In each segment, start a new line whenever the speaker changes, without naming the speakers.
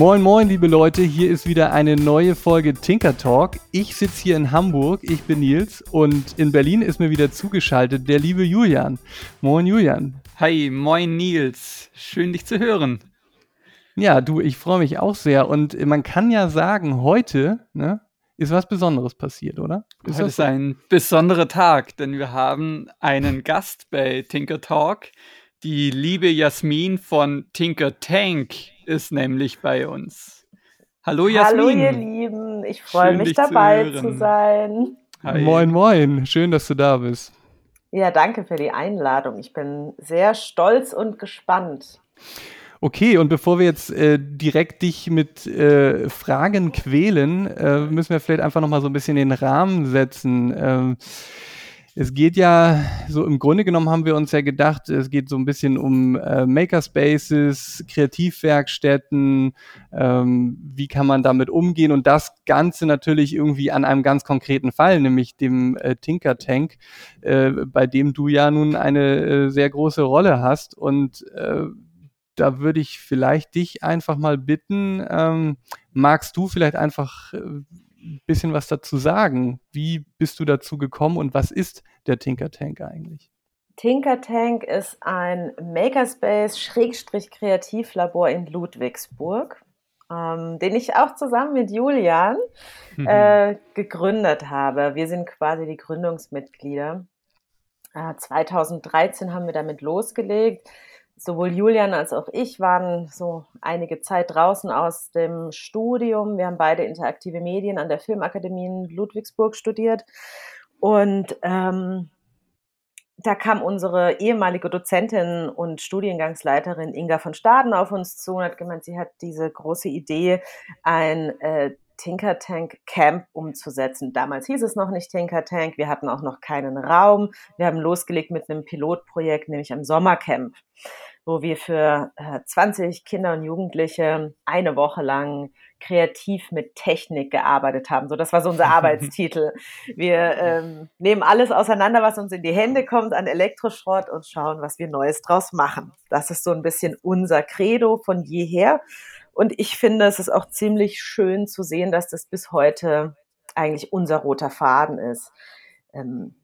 Moin, moin, liebe Leute, hier ist wieder eine neue Folge Tinker Talk. Ich sitze hier in Hamburg, ich bin Nils und in Berlin ist mir wieder zugeschaltet der liebe Julian. Moin, Julian.
Hi, moin, Nils. Schön, dich zu hören.
Ja, du, ich freue mich auch sehr und man kann ja sagen, heute ne, ist was Besonderes passiert, oder?
Ist heute ist ein besonderer Tag, denn wir haben einen Gast bei Tinker Talk. Die liebe Jasmin von Tinker Tank ist nämlich bei uns.
Hallo Jasmin. Hallo ihr Lieben, ich freue mich dabei zu, zu sein.
Hi. Moin, moin, schön, dass du da bist.
Ja, danke für die Einladung. Ich bin sehr stolz und gespannt.
Okay, und bevor wir jetzt äh, direkt dich mit äh, Fragen quälen, äh, müssen wir vielleicht einfach nochmal so ein bisschen den Rahmen setzen. Ähm, es geht ja, so im Grunde genommen haben wir uns ja gedacht, es geht so ein bisschen um äh, Makerspaces, Kreativwerkstätten, ähm, wie kann man damit umgehen? Und das Ganze natürlich irgendwie an einem ganz konkreten Fall, nämlich dem äh, Tinker Tank, äh, bei dem du ja nun eine äh, sehr große Rolle hast. Und äh, da würde ich vielleicht dich einfach mal bitten, ähm, magst du vielleicht einfach äh, ein bisschen was dazu sagen? Wie bist du dazu gekommen und was ist der Tinker Tank eigentlich?
Tinker Tank ist ein Makerspace-Kreativlabor in Ludwigsburg, ähm, den ich auch zusammen mit Julian mhm. äh, gegründet habe. Wir sind quasi die Gründungsmitglieder. Äh, 2013 haben wir damit losgelegt sowohl Julian als auch ich waren so einige Zeit draußen aus dem Studium. Wir haben beide interaktive Medien an der Filmakademie in Ludwigsburg studiert. Und ähm, da kam unsere ehemalige Dozentin und Studiengangsleiterin Inga von Staden auf uns zu und hat gemeint, sie hat diese große Idee, ein äh, Tinker Tank Camp umzusetzen. Damals hieß es noch nicht Tinker Tank, wir hatten auch noch keinen Raum. Wir haben losgelegt mit einem Pilotprojekt, nämlich einem Sommercamp wo wir für äh, 20 Kinder und Jugendliche eine Woche lang kreativ mit Technik gearbeitet haben. So, das war so unser Arbeitstitel. Wir ähm, nehmen alles auseinander, was uns in die Hände kommt an Elektroschrott und schauen, was wir Neues draus machen. Das ist so ein bisschen unser Credo von jeher. Und ich finde, es ist auch ziemlich schön zu sehen, dass das bis heute eigentlich unser roter Faden ist. Ähm,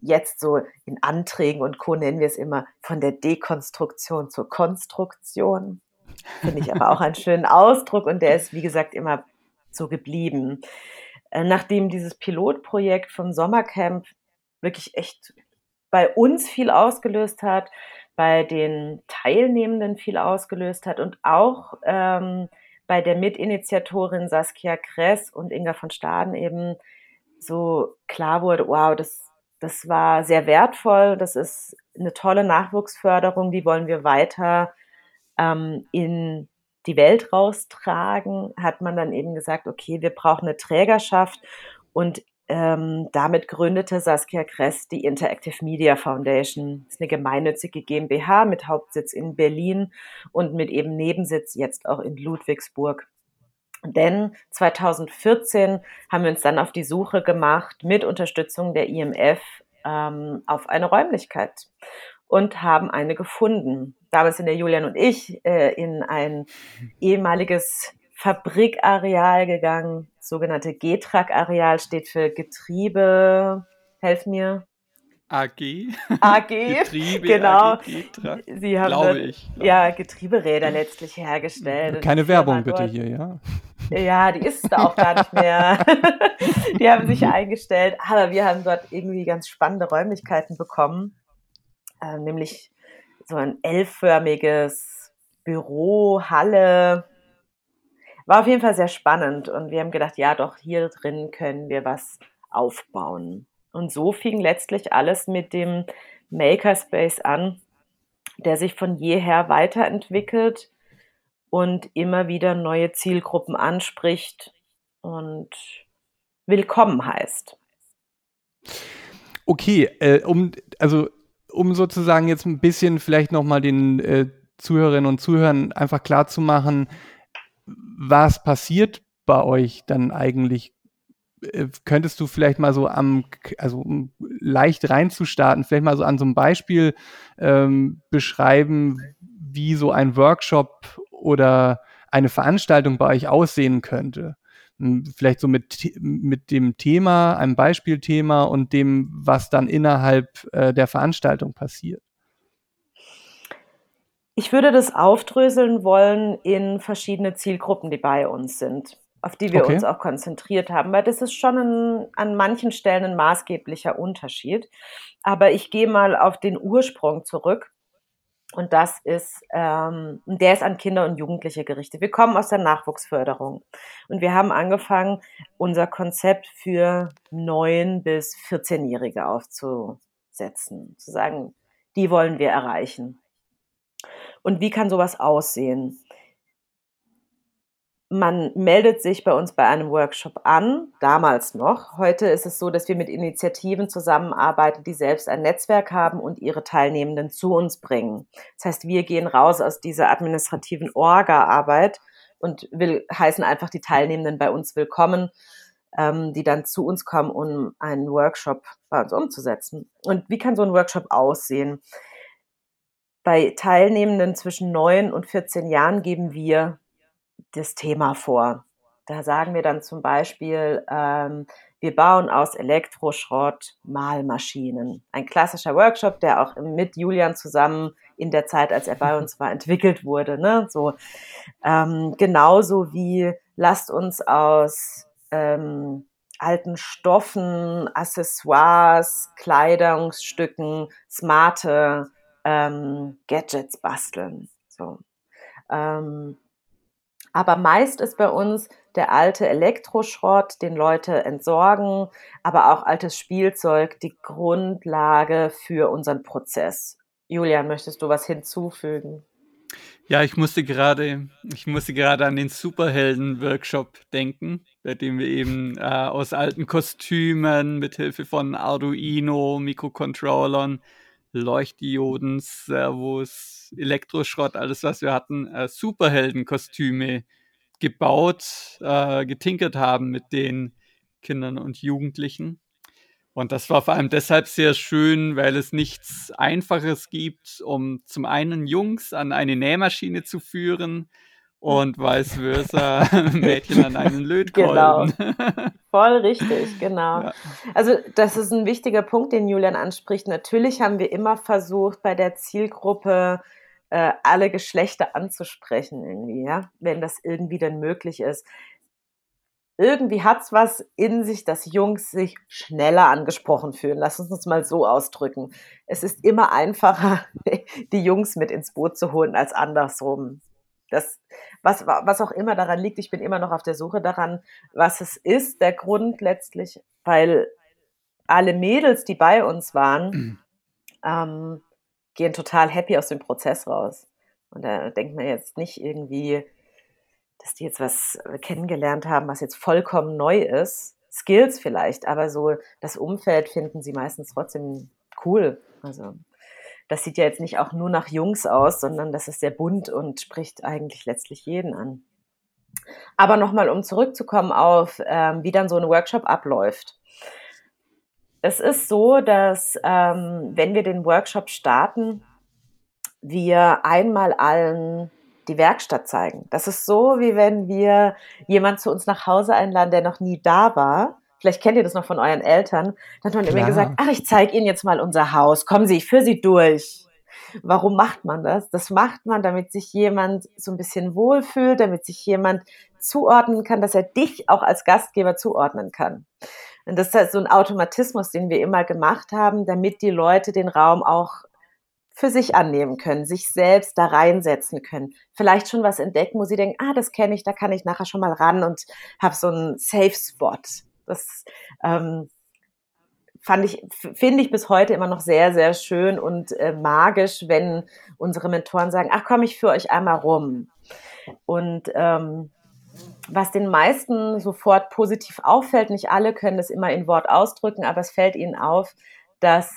jetzt so in Anträgen und Co. nennen wir es immer von der Dekonstruktion zur Konstruktion. Finde ich aber auch einen schönen Ausdruck und der ist, wie gesagt, immer so geblieben. Äh, nachdem dieses Pilotprojekt vom Sommercamp wirklich echt bei uns viel ausgelöst hat, bei den Teilnehmenden viel ausgelöst hat und auch ähm, bei der Mitinitiatorin Saskia Kress und Inga von Staden eben so klar wurde, wow, das das war sehr wertvoll. Das ist eine tolle Nachwuchsförderung, die wollen wir weiter ähm, in die Welt raustragen. Hat man dann eben gesagt, okay, wir brauchen eine Trägerschaft und ähm, damit gründete Saskia Kress die Interactive Media Foundation. Das ist eine gemeinnützige GmbH mit Hauptsitz in Berlin und mit eben Nebensitz jetzt auch in Ludwigsburg. Denn 2014 haben wir uns dann auf die Suche gemacht mit Unterstützung der IMF ähm, auf eine Räumlichkeit und haben eine gefunden. Damals sind der Julian und ich äh, in ein ehemaliges Fabrikareal gegangen, sogenannte G-Track-Areal steht für Getriebe, helf mir,
AG.
AG,
Getriebe,
genau.
AG,
Sie haben glaube ich, glaube ja Getrieberäder letztlich hergestellt.
Keine Werbung bitte hier, ja.
Ja, die ist da auch gar nicht mehr. die haben sich eingestellt, aber wir haben dort irgendwie ganz spannende Räumlichkeiten bekommen, äh, nämlich so ein L-förmiges Büro, Halle. War auf jeden Fall sehr spannend und wir haben gedacht, ja, doch hier drin können wir was aufbauen. Und so fing letztlich alles mit dem Makerspace an, der sich von jeher weiterentwickelt und immer wieder neue Zielgruppen anspricht und willkommen heißt.
Okay, äh, um also um sozusagen jetzt ein bisschen vielleicht nochmal den äh, Zuhörerinnen und Zuhörern einfach klar zu machen, was passiert bei euch dann eigentlich könntest du vielleicht mal so am, also um leicht reinzustarten, vielleicht mal so an so einem Beispiel ähm, beschreiben, wie so ein Workshop oder eine Veranstaltung bei euch aussehen könnte. Hm, vielleicht so mit, mit dem Thema, einem Beispielthema und dem, was dann innerhalb äh, der Veranstaltung passiert.
Ich würde das aufdröseln wollen in verschiedene Zielgruppen, die bei uns sind, auf die wir okay. uns auch konzentriert haben, weil das ist schon ein, an manchen Stellen ein maßgeblicher Unterschied. Aber ich gehe mal auf den Ursprung zurück. Und das ist, ähm, der ist an Kinder und Jugendliche gerichtet. Wir kommen aus der Nachwuchsförderung und wir haben angefangen, unser Konzept für neun bis 14-Jährige aufzusetzen, zu sagen, die wollen wir erreichen. Und wie kann sowas aussehen? Man meldet sich bei uns bei einem Workshop an, damals noch. Heute ist es so, dass wir mit Initiativen zusammenarbeiten, die selbst ein Netzwerk haben und ihre Teilnehmenden zu uns bringen. Das heißt, wir gehen raus aus dieser administrativen Orga-Arbeit und will, heißen einfach die Teilnehmenden bei uns willkommen, ähm, die dann zu uns kommen, um einen Workshop bei uns umzusetzen. Und wie kann so ein Workshop aussehen? Bei Teilnehmenden zwischen 9 und 14 Jahren geben wir das Thema vor. Da sagen wir dann zum Beispiel, ähm, wir bauen aus Elektroschrott Malmaschinen. Ein klassischer Workshop, der auch mit Julian zusammen in der Zeit, als er bei uns war, entwickelt wurde. Ne? So ähm, genauso wie lasst uns aus ähm, alten Stoffen, Accessoires, Kleidungsstücken, smarte ähm, Gadgets basteln. So. Ähm, aber meist ist bei uns der alte Elektroschrott, den Leute entsorgen, aber auch altes Spielzeug die Grundlage für unseren Prozess. Julian, möchtest du was hinzufügen?
Ja, ich musste gerade, ich musste gerade an den Superhelden-Workshop denken, bei dem wir eben äh, aus alten Kostümen mit Hilfe von Arduino, Mikrocontrollern, Leuchtdioden, Servos, Elektroschrott, alles was wir hatten, äh, Superheldenkostüme gebaut, äh, getinkert haben mit den Kindern und Jugendlichen. Und das war vor allem deshalb sehr schön, weil es nichts Einfaches gibt, um zum einen Jungs an eine Nähmaschine zu führen und vice versa Mädchen an einen Lötkolben.
Genau. Voll richtig, genau. Ja. Also das ist ein wichtiger Punkt, den Julian anspricht. Natürlich haben wir immer versucht, bei der Zielgruppe äh, alle Geschlechter anzusprechen, irgendwie, ja, wenn das irgendwie dann möglich ist. Irgendwie hat es was in sich, dass Jungs sich schneller angesprochen fühlen. Lass uns uns mal so ausdrücken. Es ist immer einfacher, die Jungs mit ins Boot zu holen, als andersrum. Das, was, was auch immer daran liegt, ich bin immer noch auf der Suche daran, was es ist, der Grund letztlich, weil alle Mädels, die bei uns waren, mhm. ähm, gehen total happy aus dem Prozess raus. Und da denkt man jetzt nicht irgendwie, dass die jetzt was kennengelernt haben, was jetzt vollkommen neu ist. Skills vielleicht, aber so das Umfeld finden sie meistens trotzdem cool. Also das sieht ja jetzt nicht auch nur nach Jungs aus, sondern das ist sehr bunt und spricht eigentlich letztlich jeden an. Aber nochmal, um zurückzukommen auf, ähm, wie dann so ein Workshop abläuft. Es ist so, dass ähm, wenn wir den Workshop starten, wir einmal allen die Werkstatt zeigen. Das ist so, wie wenn wir jemand zu uns nach Hause einladen, der noch nie da war vielleicht kennt ihr das noch von euren Eltern, dann hat man immer gesagt, ach, ich zeige Ihnen jetzt mal unser Haus, kommen Sie, ich führe Sie durch. Warum macht man das? Das macht man, damit sich jemand so ein bisschen wohlfühlt, damit sich jemand zuordnen kann, dass er dich auch als Gastgeber zuordnen kann. Und das ist halt so ein Automatismus, den wir immer gemacht haben, damit die Leute den Raum auch für sich annehmen können, sich selbst da reinsetzen können. Vielleicht schon was entdecken, wo sie denken, ah, das kenne ich, da kann ich nachher schon mal ran und habe so einen Safe Spot. Das ähm, fand ich, finde ich bis heute immer noch sehr, sehr schön und äh, magisch, wenn unsere Mentoren sagen, ach komm, ich führe euch einmal rum. Und ähm, was den meisten sofort positiv auffällt, nicht alle können das immer in Wort ausdrücken, aber es fällt ihnen auf, dass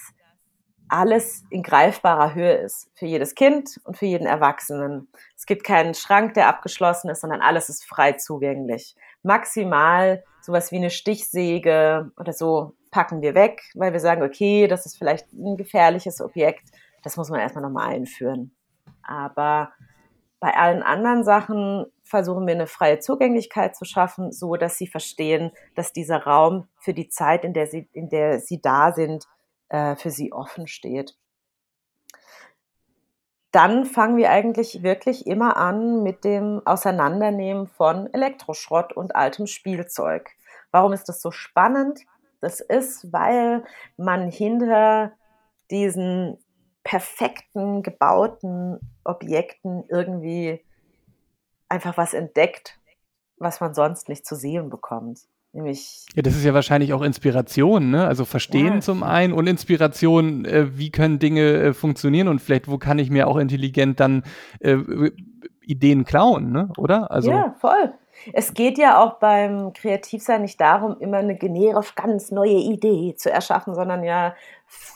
alles in greifbarer Höhe ist. Für jedes Kind und für jeden Erwachsenen. Es gibt keinen Schrank, der abgeschlossen ist, sondern alles ist frei zugänglich. Maximal sowas wie eine Stichsäge oder so packen wir weg, weil wir sagen, okay, das ist vielleicht ein gefährliches Objekt. Das muss man erstmal nochmal einführen. Aber bei allen anderen Sachen versuchen wir eine freie Zugänglichkeit zu schaffen, so dass sie verstehen, dass dieser Raum für die Zeit, in der sie, in der sie da sind, äh, für sie offen steht. Dann fangen wir eigentlich wirklich immer an mit dem Auseinandernehmen von Elektroschrott und altem Spielzeug. Warum ist das so spannend? Das ist, weil man hinter diesen perfekten, gebauten Objekten irgendwie einfach was entdeckt, was man sonst nicht zu sehen bekommt. Nämlich
ja, das ist ja wahrscheinlich auch Inspiration, ne? Also Verstehen ja. zum einen und Inspiration, äh, wie können Dinge äh, funktionieren und vielleicht, wo kann ich mir auch intelligent dann äh, Ideen klauen, ne? Oder?
Also ja, voll. Es geht ja auch beim Kreativsein nicht darum, immer eine generisch ganz neue Idee zu erschaffen, sondern ja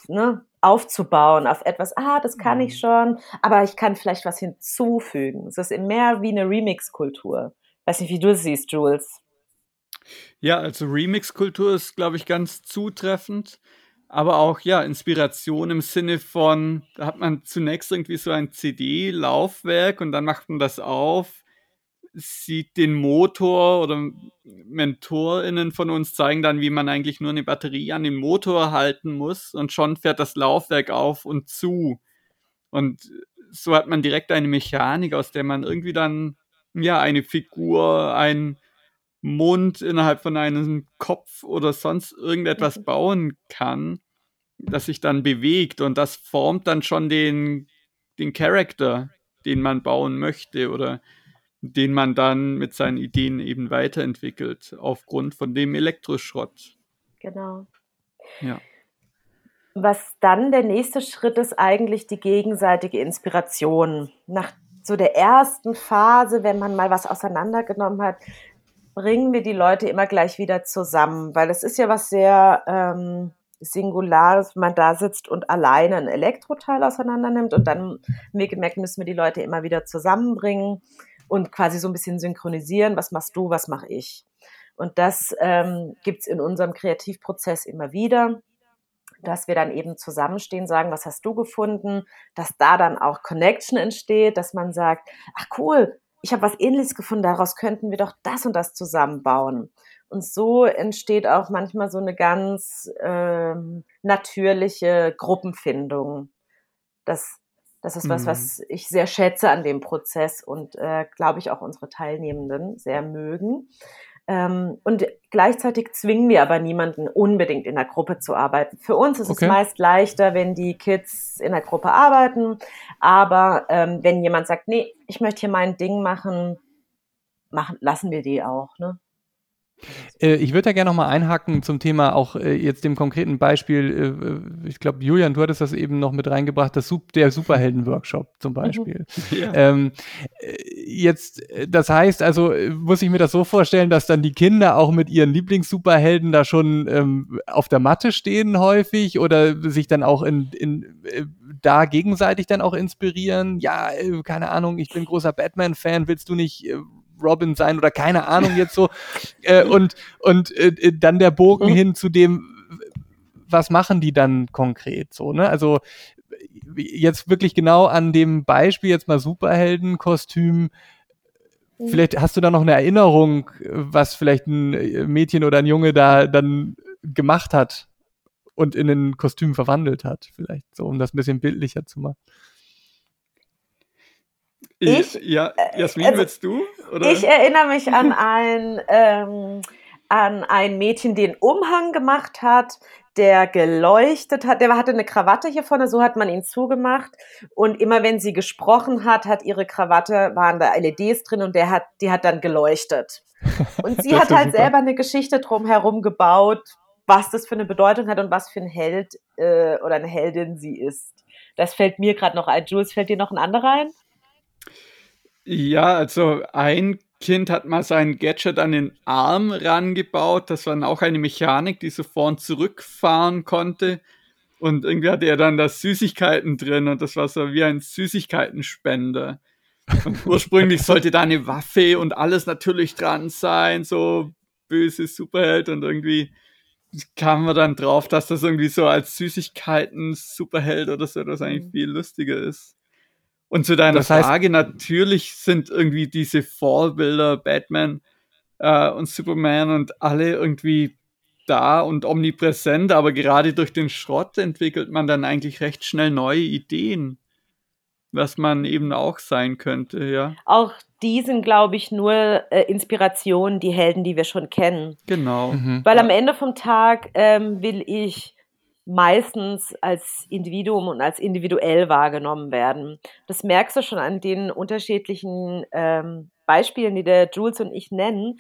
ne, aufzubauen auf etwas, ah, das kann ich mhm. schon, aber ich kann vielleicht was hinzufügen. Es ist mehr wie eine Remix-Kultur. Weiß nicht, wie du siehst, Jules.
Ja, also Remix-Kultur ist, glaube ich, ganz zutreffend. Aber auch, ja, Inspiration im Sinne von, da hat man zunächst irgendwie so ein CD-Laufwerk und dann macht man das auf, sieht den Motor oder MentorInnen von uns zeigen dann, wie man eigentlich nur eine Batterie an den Motor halten muss und schon fährt das Laufwerk auf und zu. Und so hat man direkt eine Mechanik, aus der man irgendwie dann, ja, eine Figur, ein Mund innerhalb von einem Kopf oder sonst irgendetwas mhm. bauen kann, das sich dann bewegt und das formt dann schon den, den Charakter, den man bauen möchte oder den man dann mit seinen Ideen eben weiterentwickelt, aufgrund von dem Elektroschrott.
Genau. Ja. Was dann der nächste Schritt ist, eigentlich die gegenseitige Inspiration. Nach so der ersten Phase, wenn man mal was auseinandergenommen hat, bringen wir die Leute immer gleich wieder zusammen, weil es ist ja was sehr ähm, Singulares, wenn man da sitzt und alleine ein Elektroteil auseinander nimmt und dann wir gemerkt, müssen wir die Leute immer wieder zusammenbringen und quasi so ein bisschen synchronisieren, was machst du, was mache ich. Und das ähm, gibt in unserem Kreativprozess immer wieder, dass wir dann eben zusammenstehen, sagen, was hast du gefunden, dass da dann auch Connection entsteht, dass man sagt, ach cool, ich habe was Ähnliches gefunden, daraus könnten wir doch das und das zusammenbauen. Und so entsteht auch manchmal so eine ganz ähm, natürliche Gruppenfindung. Das, das ist was, mhm. was ich sehr schätze an dem Prozess und äh, glaube ich auch unsere Teilnehmenden sehr mögen. Ähm, und gleichzeitig zwingen wir aber niemanden unbedingt in der Gruppe zu arbeiten. Für uns ist okay. es meist leichter, wenn die Kids in der Gruppe arbeiten. Aber ähm, wenn jemand sagt, nee, ich möchte hier mein Ding machen, machen lassen wir die auch. Ne?
Äh, ich würde da gerne nochmal einhaken zum Thema auch äh, jetzt dem konkreten Beispiel. Äh, ich glaube, Julian, du hattest das eben noch mit reingebracht, das, der Superhelden-Workshop zum mhm. Beispiel. Ja. Ähm, jetzt, das heißt also, muss ich mir das so vorstellen, dass dann die Kinder auch mit ihren Lieblings-Superhelden da schon ähm, auf der Matte stehen häufig oder sich dann auch in, in da gegenseitig dann auch inspirieren? Ja, keine Ahnung, ich bin großer Batman-Fan, willst du nicht Robin sein oder keine Ahnung jetzt so. äh, und und äh, dann der Bogen mhm. hin zu dem, was machen die dann konkret so, ne? Also jetzt wirklich genau an dem Beispiel jetzt mal Superheldenkostüm. Mhm. Vielleicht hast du da noch eine Erinnerung, was vielleicht ein Mädchen oder ein Junge da dann gemacht hat und in ein Kostüm verwandelt hat, vielleicht so, um das ein bisschen bildlicher zu machen.
Ich, ja, äh, Jasmin, also, willst du?
Oder? Ich erinnere mich an ein, ähm, an ein Mädchen, den Umhang gemacht hat, der geleuchtet hat. Der hatte eine Krawatte hier vorne, so hat man ihn zugemacht. Und immer wenn sie gesprochen hat, hat ihre Krawatte, waren da LEDs drin und der hat, die hat dann geleuchtet. Und sie hat halt super. selber eine Geschichte drumherum gebaut, was das für eine Bedeutung hat und was für ein Held äh, oder eine Heldin sie ist. Das fällt mir gerade noch ein. Jules, fällt dir noch ein anderer ein?
Ja, also ein Kind hat mal sein Gadget an den Arm rangebaut. Das war dann auch eine Mechanik, die so vor und zurückfahren konnte. Und irgendwie hatte er dann da Süßigkeiten drin und das war so wie ein Süßigkeitenspender. Und ursprünglich sollte da eine Waffe und alles natürlich dran sein, so böse Superheld und irgendwie kamen wir dann drauf, dass das irgendwie so als Süßigkeiten Superheld oder so, das eigentlich mhm. viel lustiger ist. Und zu deiner das heißt, Frage, natürlich sind irgendwie diese Fallbilder, Batman äh, und Superman und alle irgendwie da und omnipräsent, aber gerade durch den Schrott entwickelt man dann eigentlich recht schnell neue Ideen, was man eben auch sein könnte, ja.
Auch die sind, glaube ich, nur äh, Inspiration, die Helden, die wir schon kennen.
Genau. Mhm.
Weil am Ende vom Tag ähm, will ich meistens als Individuum und als individuell wahrgenommen werden. Das merkst du schon an den unterschiedlichen ähm, Beispielen, die der Jules und ich nennen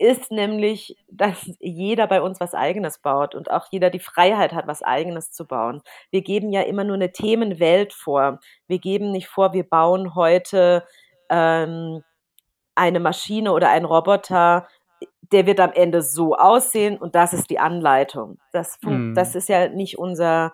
ist nämlich, dass jeder bei uns was Eigenes baut und auch jeder die Freiheit hat, was Eigenes zu bauen. Wir geben ja immer nur eine Themenwelt vor. Wir geben nicht vor, wir bauen heute ähm, eine Maschine oder einen Roboter, der wird am Ende so aussehen und das ist die Anleitung. Das, mm. das ist ja nicht unser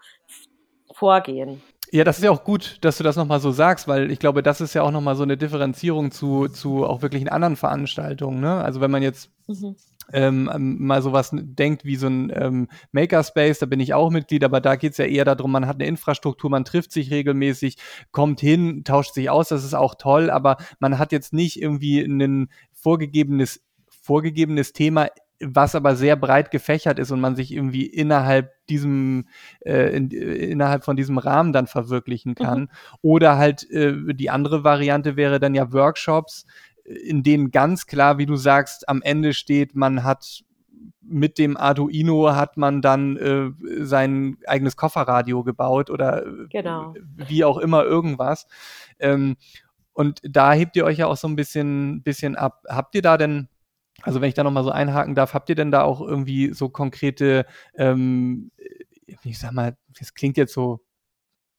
Vorgehen.
Ja, das ist ja auch gut, dass du das nochmal so sagst, weil ich glaube, das ist ja auch nochmal so eine Differenzierung zu, zu auch wirklich in anderen Veranstaltungen. Ne? Also wenn man jetzt mhm. ähm, mal sowas denkt wie so ein ähm, Makerspace, da bin ich auch Mitglied, aber da geht es ja eher darum, man hat eine Infrastruktur, man trifft sich regelmäßig, kommt hin, tauscht sich aus, das ist auch toll, aber man hat jetzt nicht irgendwie ein vorgegebenes vorgegebenes Thema was aber sehr breit gefächert ist und man sich irgendwie innerhalb diesem äh, in, innerhalb von diesem Rahmen dann verwirklichen kann. Mhm. Oder halt äh, die andere Variante wäre dann ja Workshops, in denen ganz klar, wie du sagst, am Ende steht, man hat mit dem Arduino hat man dann äh, sein eigenes Kofferradio gebaut oder äh, genau. wie auch immer irgendwas. Ähm, und da hebt ihr euch ja auch so ein bisschen, bisschen ab. Habt ihr da denn also wenn ich da nochmal so einhaken darf, habt ihr denn da auch irgendwie so konkrete, ähm, ich sag mal, das klingt jetzt so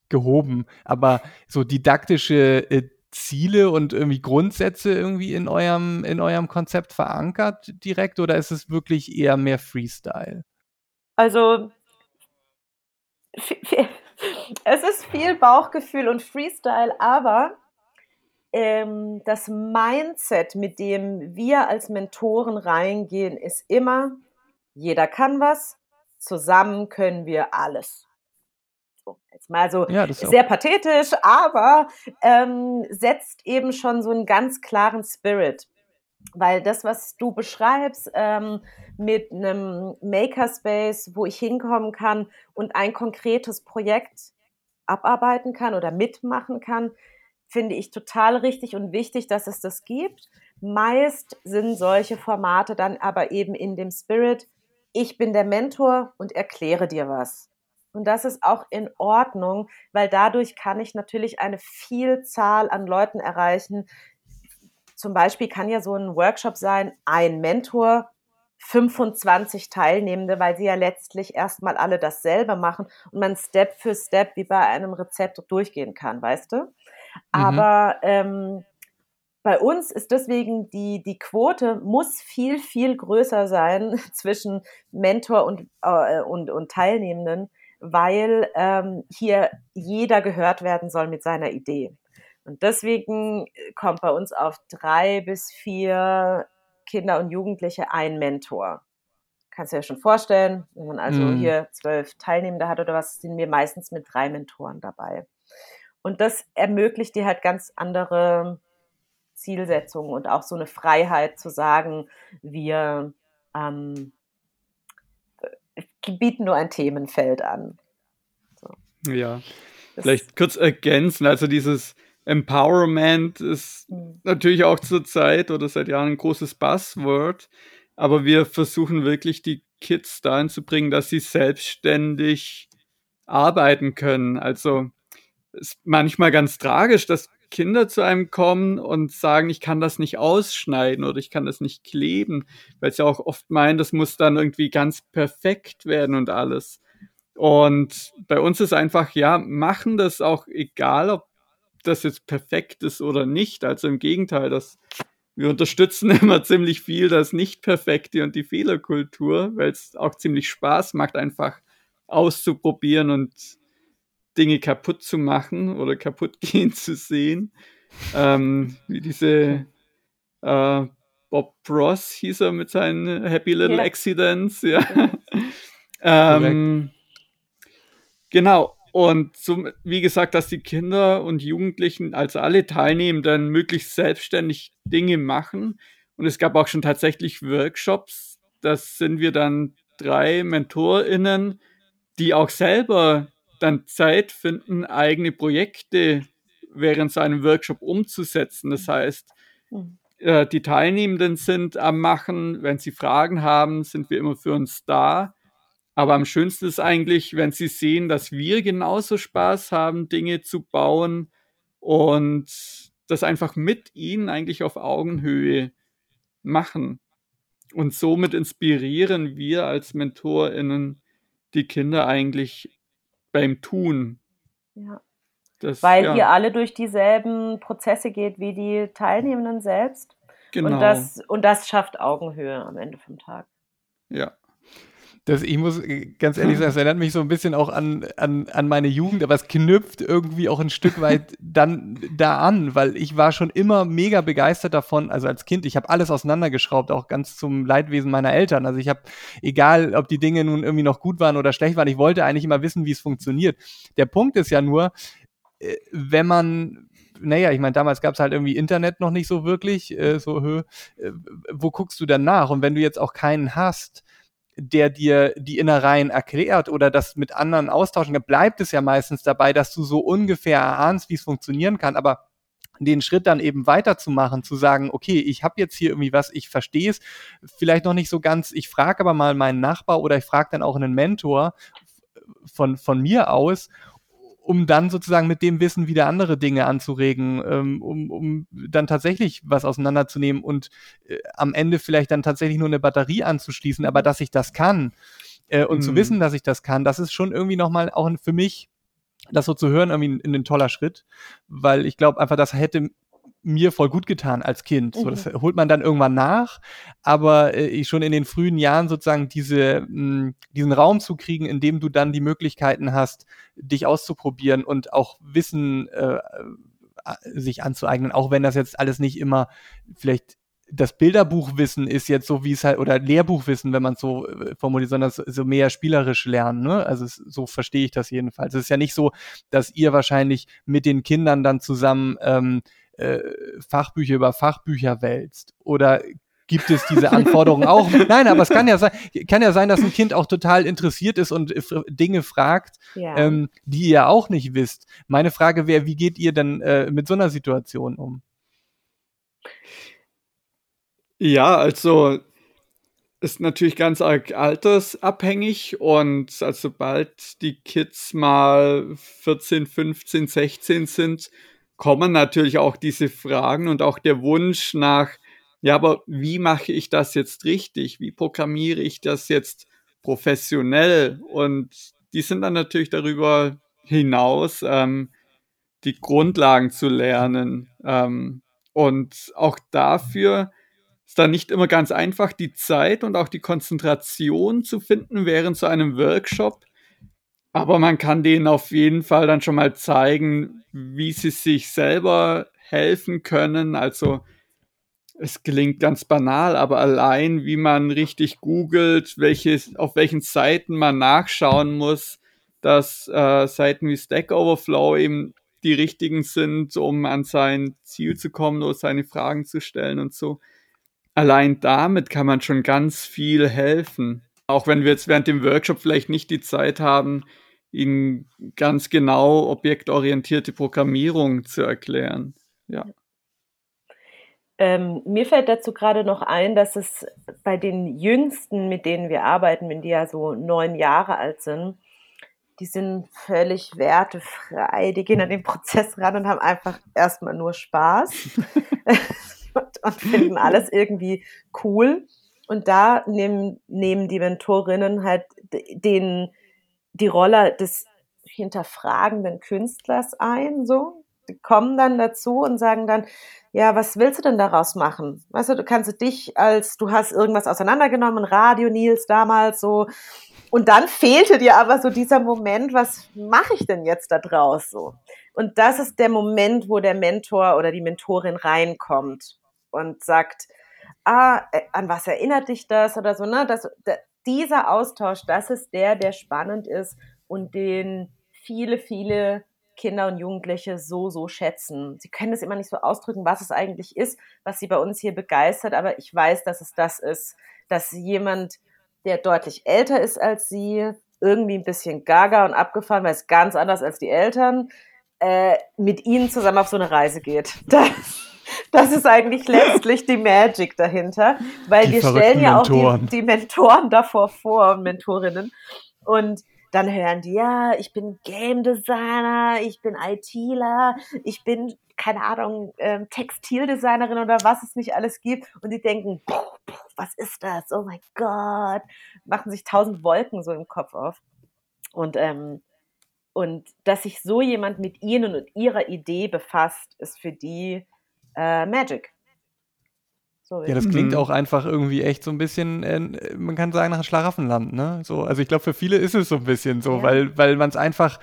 gehoben, aber so didaktische äh, Ziele und irgendwie Grundsätze irgendwie in eurem, in eurem Konzept verankert direkt oder ist es wirklich eher mehr Freestyle?
Also es ist viel Bauchgefühl und Freestyle, aber ähm, das Mindset, mit dem wir als Mentoren reingehen, ist immer, jeder kann was, zusammen können wir alles. So, jetzt mal so ja, sehr pathetisch, aber ähm, setzt eben schon so einen ganz klaren Spirit. Weil das, was du beschreibst, ähm, mit einem Makerspace, wo ich hinkommen kann und ein konkretes Projekt abarbeiten kann oder mitmachen kann, finde ich total richtig und wichtig, dass es das gibt. Meist sind solche Formate dann aber eben in dem Spirit, ich bin der Mentor und erkläre dir was. Und das ist auch in Ordnung, weil dadurch kann ich natürlich eine Vielzahl an Leuten erreichen. Zum Beispiel kann ja so ein Workshop sein, ein Mentor, 25 Teilnehmende, weil sie ja letztlich erstmal alle dasselbe machen und man Step für Step wie bei einem Rezept durchgehen kann, weißt du? Mhm. Aber ähm, bei uns ist deswegen die, die Quote muss viel, viel größer sein zwischen Mentor und, äh, und, und Teilnehmenden, weil ähm, hier jeder gehört werden soll mit seiner Idee. Und deswegen kommt bei uns auf drei bis vier Kinder und Jugendliche ein Mentor. Kannst du dir schon vorstellen, wenn man also mm. hier zwölf Teilnehmende hat oder was, sind wir meistens mit drei Mentoren dabei. Und das ermöglicht dir halt ganz andere Zielsetzungen und auch so eine Freiheit zu sagen, wir ähm, bieten nur ein Themenfeld an.
So. Ja, das vielleicht kurz ergänzen, also dieses Empowerment ist mhm. natürlich auch zur Zeit oder seit Jahren ein großes Buzzword, aber wir versuchen wirklich die Kids dahin zu bringen, dass sie selbstständig arbeiten können. Also ist manchmal ganz tragisch, dass Kinder zu einem kommen und sagen, ich kann das nicht ausschneiden oder ich kann das nicht kleben, weil sie auch oft meinen, das muss dann irgendwie ganz perfekt werden und alles. Und bei uns ist einfach, ja, machen das auch egal, ob das jetzt perfekt ist oder nicht. Also im Gegenteil, das, wir unterstützen immer ziemlich viel das Nicht-Perfekte und die Fehlerkultur, weil es auch ziemlich Spaß macht, einfach auszuprobieren und Dinge kaputt zu machen oder kaputt gehen zu sehen. Ähm, wie diese äh, Bob Ross hieß er mit seinen Happy Little ja. Accidents, ja. ähm, genau. Und so, wie gesagt, dass die Kinder und Jugendlichen, also alle Teilnehmenden, möglichst selbstständig Dinge machen. Und es gab auch schon tatsächlich Workshops. Das sind wir dann drei MentorInnen, die auch selber dann Zeit finden, eigene Projekte während so einem Workshop umzusetzen. Das heißt, hm. äh, die Teilnehmenden sind am Machen. Wenn sie Fragen haben, sind wir immer für uns da. Aber am schönsten ist eigentlich, wenn sie sehen, dass wir genauso Spaß haben, Dinge zu bauen und das einfach mit ihnen eigentlich auf Augenhöhe machen. Und somit inspirieren wir als MentorInnen die Kinder eigentlich beim Tun.
Ja. Das, Weil ja. ihr alle durch dieselben Prozesse geht wie die Teilnehmenden selbst. Genau. Und das, und das schafft Augenhöhe am Ende vom Tag.
Ja.
Das, ich muss ganz ehrlich sagen, es erinnert mich so ein bisschen auch an, an, an meine Jugend, aber es knüpft irgendwie auch ein Stück weit dann da an, weil ich war schon immer mega begeistert davon, also als Kind, ich habe alles auseinandergeschraubt, auch ganz zum Leidwesen meiner Eltern. Also ich habe, egal ob die Dinge nun irgendwie noch gut waren oder schlecht waren, ich wollte eigentlich immer wissen, wie es funktioniert. Der Punkt ist ja nur, äh, wenn man naja, ich meine, damals gab es halt irgendwie Internet noch nicht so wirklich, äh, so, äh, wo guckst du dann nach? Und wenn du jetzt auch keinen hast, der dir die Innereien erklärt oder das mit anderen austauschen kann, bleibt es ja meistens dabei, dass du so ungefähr erahnst, wie es funktionieren kann, aber den Schritt dann eben weiterzumachen, zu sagen, okay, ich habe jetzt hier irgendwie was, ich verstehe es, vielleicht noch nicht so ganz, ich frage aber mal meinen Nachbar oder ich frage dann auch einen Mentor von, von mir aus um dann sozusagen mit dem Wissen wieder andere Dinge anzuregen, ähm, um, um dann tatsächlich was auseinanderzunehmen und äh, am Ende vielleicht dann tatsächlich nur eine Batterie anzuschließen, aber dass ich das kann äh, und mhm. zu wissen, dass ich das kann, das ist schon irgendwie nochmal auch für mich das so zu hören, irgendwie ein, ein toller Schritt, weil ich glaube einfach, das hätte mir voll gut getan als Kind. So, das mhm. holt man dann irgendwann nach, aber äh, schon in den frühen Jahren sozusagen diese, mh, hm, diesen Raum zu kriegen, in dem du dann die Möglichkeiten hast, dich auszuprobieren und auch Wissen äh, äh sich anzueignen, auch wenn das jetzt alles nicht immer vielleicht das Bilderbuchwissen ist jetzt so, wie es halt, oder Lehrbuchwissen, wenn man es so äh, formuliert, sondern so mehr spielerisch lernen. Ne? Also es, so verstehe ich das jedenfalls. Es ist ja nicht so, dass ihr wahrscheinlich mit den Kindern dann zusammen ähm, äh, Fachbücher über Fachbücher wälzt? Oder gibt es diese Anforderungen auch? Nein, aber es kann ja sein, kann ja sein, dass ein Kind auch total interessiert ist und Dinge fragt, ja. ähm, die ihr auch nicht wisst. Meine Frage wäre, wie geht ihr denn äh, mit so einer Situation um?
Ja, also ist natürlich ganz arg altersabhängig und also sobald die Kids mal 14, 15, 16 sind, kommen natürlich auch diese Fragen und auch der Wunsch nach, ja, aber wie mache ich das jetzt richtig? Wie programmiere ich das jetzt professionell? Und die sind dann natürlich darüber hinaus, ähm, die Grundlagen zu lernen. Ähm, und auch dafür ist dann nicht immer ganz einfach, die Zeit und auch die Konzentration zu finden während so einem Workshop. Aber man kann denen auf jeden Fall dann schon mal zeigen, wie sie sich selber helfen können. Also es klingt ganz banal, aber allein, wie man richtig googelt, welches, auf welchen Seiten man nachschauen muss, dass äh, Seiten wie Stack Overflow eben die richtigen sind, um an sein Ziel zu kommen oder seine Fragen zu stellen und so. Allein damit kann man schon ganz viel helfen. Auch wenn wir jetzt während dem Workshop vielleicht nicht die Zeit haben, ihnen ganz genau objektorientierte Programmierung zu erklären. Ja.
Ähm, mir fällt dazu gerade noch ein, dass es bei den Jüngsten, mit denen wir arbeiten, wenn die ja so neun Jahre alt sind, die sind völlig wertefrei, die gehen an den Prozess ran und haben einfach erstmal nur Spaß und, und, finden alles irgendwie cool. Und da nehmen, nehmen die Mentorinnen halt den, die Rolle des hinterfragenden Künstlers ein, so. Die kommen dann dazu und sagen dann, ja, was willst du denn daraus machen? Weißt du, du kannst dich als, du hast irgendwas auseinandergenommen, Radio Nils damals so, und dann fehlte dir aber so dieser Moment, was mache ich denn jetzt da draus so? Und das ist der Moment, wo der Mentor oder die Mentorin reinkommt und sagt, ah, äh, an was erinnert dich das oder so, ne? Das, dieser Austausch, das ist der, der spannend ist und den viele, viele Kinder und Jugendliche so, so schätzen. Sie können es immer nicht so ausdrücken, was es eigentlich ist, was sie bei uns hier begeistert, aber ich weiß, dass es das ist, dass jemand, der deutlich älter ist als sie, irgendwie ein bisschen gaga und abgefahren, weil es ganz anders als die Eltern, äh, mit ihnen zusammen auf so eine Reise geht. Das, das ist eigentlich letztlich die Magic dahinter, weil die wir stellen ja Mentoren. auch die, die Mentoren davor vor und Mentorinnen und dann hören die, ja, ich bin Game Designer, ich bin ITler, ich bin, keine Ahnung, ähm, Textildesignerin oder was es nicht alles gibt. Und die denken, was ist das? Oh mein Gott. Machen sich tausend Wolken so im Kopf auf. Und, ähm, und dass sich so jemand mit ihnen und ihrer Idee befasst, ist für die äh, Magic.
So ja, das klingt mhm. auch einfach irgendwie echt so ein bisschen, äh, man kann sagen, nach Schlaraffenland, ne? So, also ich glaube, für viele ist es so ein bisschen so, ja. weil, weil man es einfach,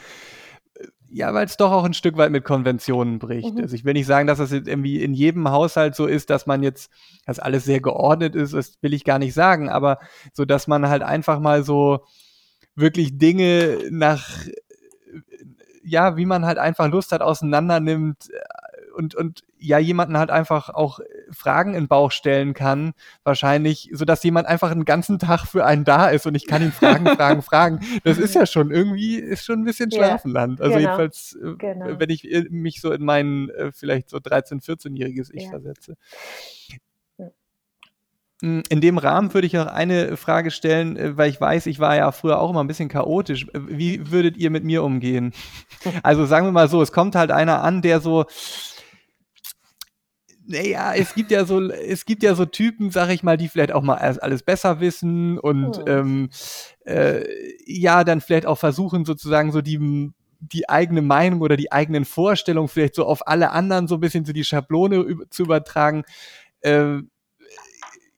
äh, ja, weil es doch auch ein Stück weit mit Konventionen bricht. Mhm. Also ich will nicht sagen, dass das jetzt irgendwie in jedem Haushalt so ist, dass man jetzt, dass alles sehr geordnet ist, das will ich gar nicht sagen, aber so, dass man halt einfach mal so wirklich Dinge nach, ja, wie man halt einfach Lust hat, auseinander nimmt, und, und ja, jemanden halt einfach auch Fragen in den Bauch stellen kann, wahrscheinlich, so dass jemand einfach einen ganzen Tag für einen da ist und ich kann ihn fragen, fragen, fragen. Das ist ja schon irgendwie, ist schon ein bisschen Schlafenland. Also genau. jedenfalls, äh, genau. wenn ich äh, mich so in mein äh, vielleicht so 13-, 14-jähriges Ich ja. versetze. Hm, in dem Rahmen würde ich noch eine Frage stellen, weil ich weiß, ich war ja früher auch immer ein bisschen chaotisch. Wie würdet ihr mit mir umgehen? Also sagen wir mal so, es kommt halt einer an, der so, naja, es gibt ja so, es gibt ja so Typen, sag ich mal, die vielleicht auch mal alles besser wissen und oh. ähm, äh, ja, dann vielleicht auch versuchen, sozusagen so die, die eigene Meinung oder die eigenen Vorstellungen vielleicht so auf alle anderen so ein bisschen so die Schablone zu übertragen. Äh,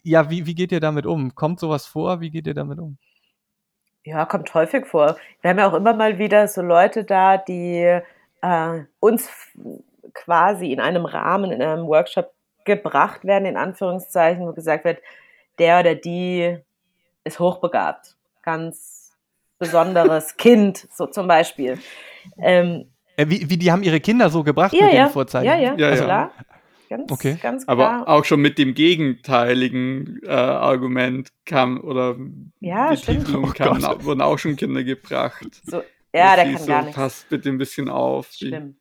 ja, wie, wie geht ihr damit um? Kommt sowas vor? Wie geht ihr damit um?
Ja, kommt häufig vor. Wir haben ja auch immer mal wieder so Leute da, die äh, uns quasi in einem Rahmen, in einem Workshop gebracht werden, in Anführungszeichen, wo gesagt wird, der oder die ist hochbegabt, ganz besonderes Kind, so zum Beispiel.
Ähm, äh, wie, wie, die haben ihre Kinder so gebracht ja, mit ja. den Vorzeichen?
Ja, ja, ja, also, klar. Ganz, okay. ganz
klar. Aber auch schon mit dem gegenteiligen äh, Argument kam oder
ja, die stimmt.
Titelung kam, oh wurden auch schon Kinder gebracht.
So, ja, der kann so, gar nicht.
Passt bitte ein bisschen auf.
Stimmt.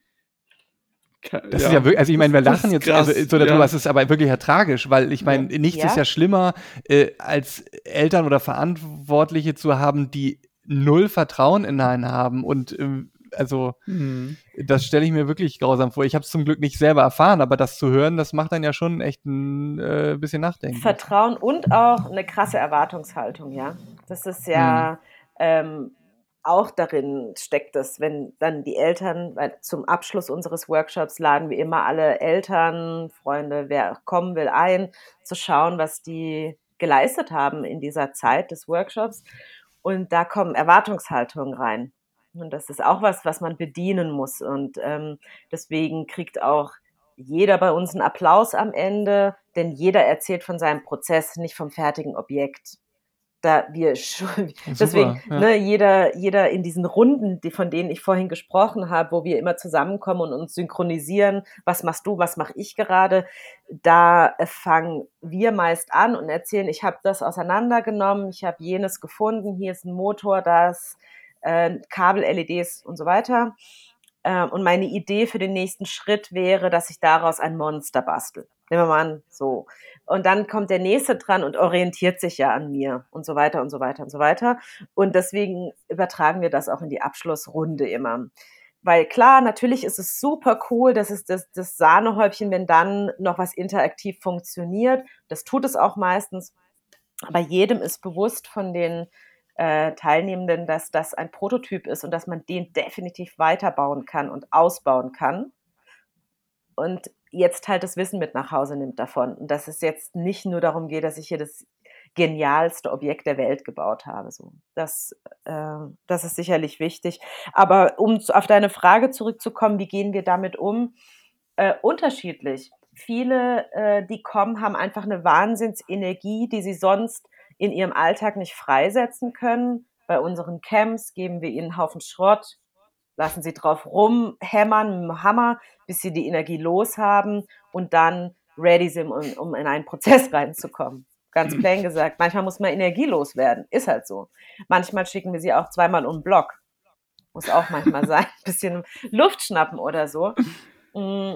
Das ja. ist ja wirklich, also ich meine, wir lachen jetzt also so darüber, ja. es ist aber wirklich ja tragisch, weil ich meine, nichts ja. ist ja schlimmer, äh, als Eltern oder Verantwortliche zu haben, die null Vertrauen in einen haben und ähm, also mhm. das stelle ich mir wirklich grausam vor. Ich habe es zum Glück nicht selber erfahren, aber das zu hören, das macht dann ja schon echt ein äh, bisschen nachdenken.
Vertrauen und auch eine krasse Erwartungshaltung, ja. Das ist ja mhm. ähm, auch darin steckt es, wenn dann die Eltern, weil zum Abschluss unseres Workshops laden wir immer alle Eltern, Freunde, wer kommen will, ein, zu schauen, was die geleistet haben in dieser Zeit des Workshops. Und da kommen Erwartungshaltungen rein. Und das ist auch was, was man bedienen muss. Und ähm, deswegen kriegt auch jeder bei uns einen Applaus am Ende, denn jeder erzählt von seinem Prozess, nicht vom fertigen Objekt da wir schon, deswegen, ja. ne, jeder, jeder in diesen Runden, die, von denen ich vorhin gesprochen habe, wo wir immer zusammenkommen und uns synchronisieren, was machst du, was mache ich gerade, da fangen wir meist an und erzählen, ich habe das auseinandergenommen, ich habe jenes gefunden, hier ist ein Motor, das äh, Kabel, LEDs und so weiter. Äh, und meine Idee für den nächsten Schritt wäre, dass ich daraus ein Monster bastel. Nehmen wir mal an, so. Und dann kommt der nächste dran und orientiert sich ja an mir und so weiter und so weiter und so weiter. Und deswegen übertragen wir das auch in die Abschlussrunde immer. Weil klar, natürlich ist es super cool, das ist das, das Sahnehäubchen, wenn dann noch was interaktiv funktioniert. Das tut es auch meistens. Aber jedem ist bewusst von den äh, Teilnehmenden, dass das ein Prototyp ist und dass man den definitiv weiterbauen kann und ausbauen kann. Und jetzt halt das Wissen mit nach Hause nimmt davon. Und dass es jetzt nicht nur darum geht, dass ich hier das genialste Objekt der Welt gebaut habe. So, das, äh, das ist sicherlich wichtig. Aber um auf deine Frage zurückzukommen, wie gehen wir damit um? Äh, unterschiedlich. Viele, äh, die kommen, haben einfach eine Wahnsinnsenergie, die sie sonst in ihrem Alltag nicht freisetzen können. Bei unseren Camps geben wir ihnen einen Haufen Schrott, lassen sie drauf rumhämmern mit dem Hammer, bis sie die Energie loshaben und dann ready sind, um, um in einen Prozess reinzukommen. Ganz plain gesagt. Manchmal muss man energielos werden. Ist halt so. Manchmal schicken wir sie auch zweimal um den Block. Muss auch manchmal sein. Ein bisschen Luft schnappen oder so. Mm.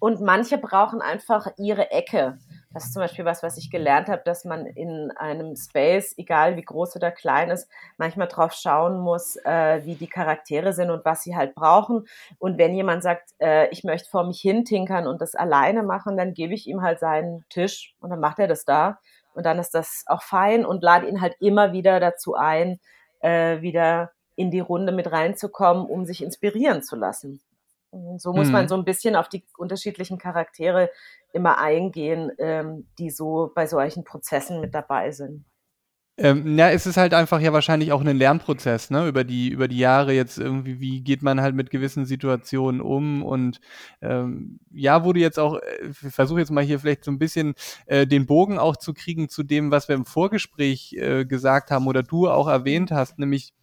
Und manche brauchen einfach ihre Ecke. Das ist zum Beispiel was, was ich gelernt habe, dass man in einem Space, egal wie groß oder klein ist, manchmal drauf schauen muss, äh, wie die Charaktere sind und was sie halt brauchen. Und wenn jemand sagt, äh, ich möchte vor mich hin tinkern und das alleine machen, dann gebe ich ihm halt seinen Tisch und dann macht er das da. Und dann ist das auch fein und lade ihn halt immer wieder dazu ein, äh, wieder in die Runde mit reinzukommen, um sich inspirieren zu lassen. So muss mhm. man so ein bisschen auf die unterschiedlichen Charaktere immer eingehen, ähm, die so bei solchen Prozessen mit dabei sind.
Ähm, ja, es ist halt einfach ja wahrscheinlich auch ein Lernprozess, ne? Über die, über die Jahre jetzt irgendwie, wie geht man halt mit gewissen Situationen um und ähm, ja, wurde jetzt auch, äh, ich versuche jetzt mal hier vielleicht so ein bisschen äh, den Bogen auch zu kriegen zu dem, was wir im Vorgespräch äh, gesagt haben oder du auch erwähnt hast, nämlich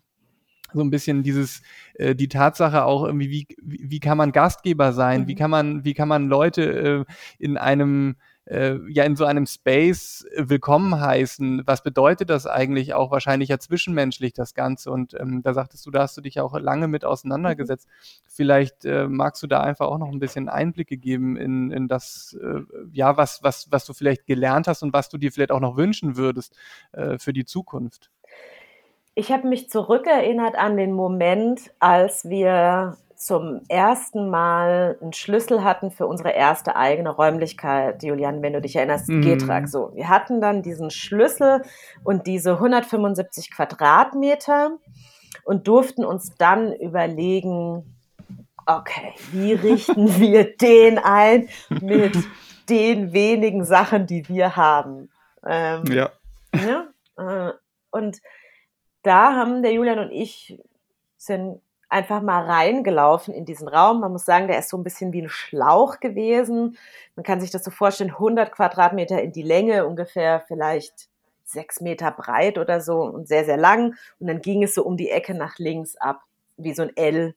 so ein bisschen dieses, äh, die Tatsache auch irgendwie, wie, wie kann man Gastgeber sein, mhm. wie kann man, wie kann man Leute äh, in einem äh, ja in so einem Space willkommen heißen. Was bedeutet das eigentlich auch wahrscheinlich ja zwischenmenschlich das Ganze? Und ähm, da sagtest du, da hast du dich auch lange mit auseinandergesetzt. Mhm. Vielleicht äh, magst du da einfach auch noch ein bisschen Einblicke geben in, in das, äh, ja, was, was, was du vielleicht gelernt hast und was du dir vielleicht auch noch wünschen würdest äh, für die Zukunft.
Ich habe mich zurückerinnert an den Moment, als wir zum ersten Mal einen Schlüssel hatten für unsere erste eigene Räumlichkeit, Julian, wenn du dich erinnerst, mm. Getrag. So, wir hatten dann diesen Schlüssel und diese 175 Quadratmeter und durften uns dann überlegen, okay, wie richten wir den ein mit den wenigen Sachen, die wir haben. Ähm, ja. ja? Äh, und da haben der Julian und ich sind einfach mal reingelaufen in diesen Raum. Man muss sagen, der ist so ein bisschen wie ein Schlauch gewesen. Man kann sich das so vorstellen, 100 Quadratmeter in die Länge, ungefähr vielleicht sechs Meter breit oder so und sehr, sehr lang. Und dann ging es so um die Ecke nach links ab, wie so ein L.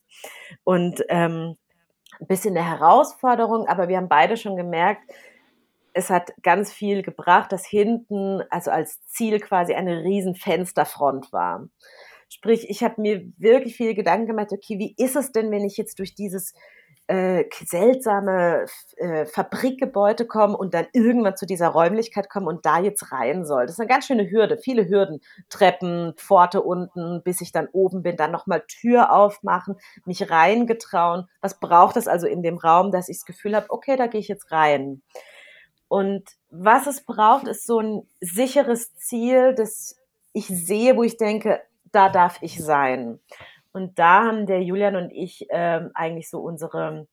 Und ähm, ein bisschen eine Herausforderung, aber wir haben beide schon gemerkt, es hat ganz viel gebracht, dass hinten, also als Ziel quasi eine riesen Fensterfront war. Sprich, ich habe mir wirklich viel Gedanken gemacht, okay, wie ist es denn, wenn ich jetzt durch dieses äh, seltsame äh, Fabrikgebäude komme und dann irgendwann zu dieser Räumlichkeit komme und da jetzt rein soll. Das ist eine ganz schöne Hürde, viele Hürden, Treppen, Pforte unten, bis ich dann oben bin, dann nochmal Tür aufmachen, mich reingetrauen. Was braucht es also in dem Raum, dass ich das Gefühl habe, okay, da gehe ich jetzt rein. Und was es braucht, ist so ein sicheres Ziel, das ich sehe, wo ich denke, da darf ich sein. Und da haben der Julian und ich ähm, eigentlich so unsere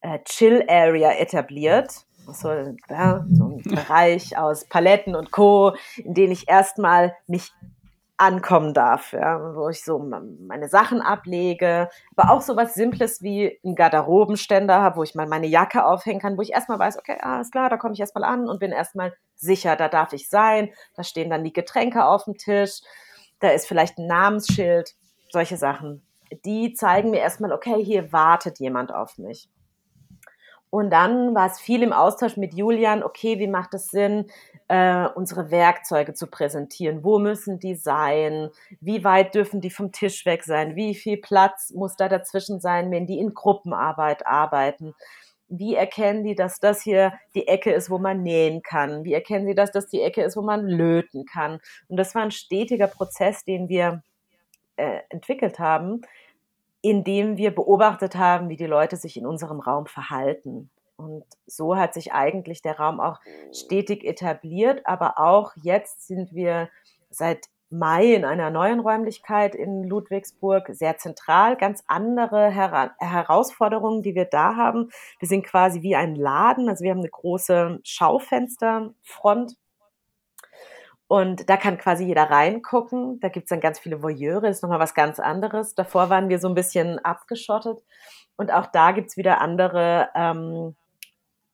äh, Chill-Area etabliert. So, ja, so ein Bereich aus Paletten und Co., in den ich erstmal mich ankommen darf, ja, wo ich so meine Sachen ablege, aber auch so was Simples wie ein Garderobenständer habe, wo ich mal meine Jacke aufhängen kann, wo ich erstmal weiß, okay, alles klar, da komme ich erstmal an und bin erstmal sicher, da darf ich sein, da stehen dann die Getränke auf dem Tisch, da ist vielleicht ein Namensschild, solche Sachen. Die zeigen mir erstmal, okay, hier wartet jemand auf mich. Und dann war es viel im Austausch mit Julian, okay, wie macht es Sinn, äh, unsere Werkzeuge zu präsentieren? Wo müssen die sein? Wie weit dürfen die vom Tisch weg sein? Wie viel Platz muss da dazwischen sein, wenn die in Gruppenarbeit arbeiten? Wie erkennen die, dass das hier die Ecke ist, wo man nähen kann? Wie erkennen sie, dass das die Ecke ist, wo man löten kann? Und das war ein stetiger Prozess, den wir äh, entwickelt haben, indem wir beobachtet haben, wie die Leute sich in unserem Raum verhalten. Und so hat sich eigentlich der Raum auch stetig etabliert, aber auch jetzt sind wir seit Mai in einer neuen Räumlichkeit in Ludwigsburg sehr zentral. Ganz andere Her Herausforderungen, die wir da haben. Wir sind quasi wie ein Laden, also wir haben eine große Schaufensterfront und da kann quasi jeder reingucken. Da gibt's dann ganz viele Voyeure, ist nochmal was ganz anderes. Davor waren wir so ein bisschen abgeschottet. Und auch da gibt's wieder andere ähm,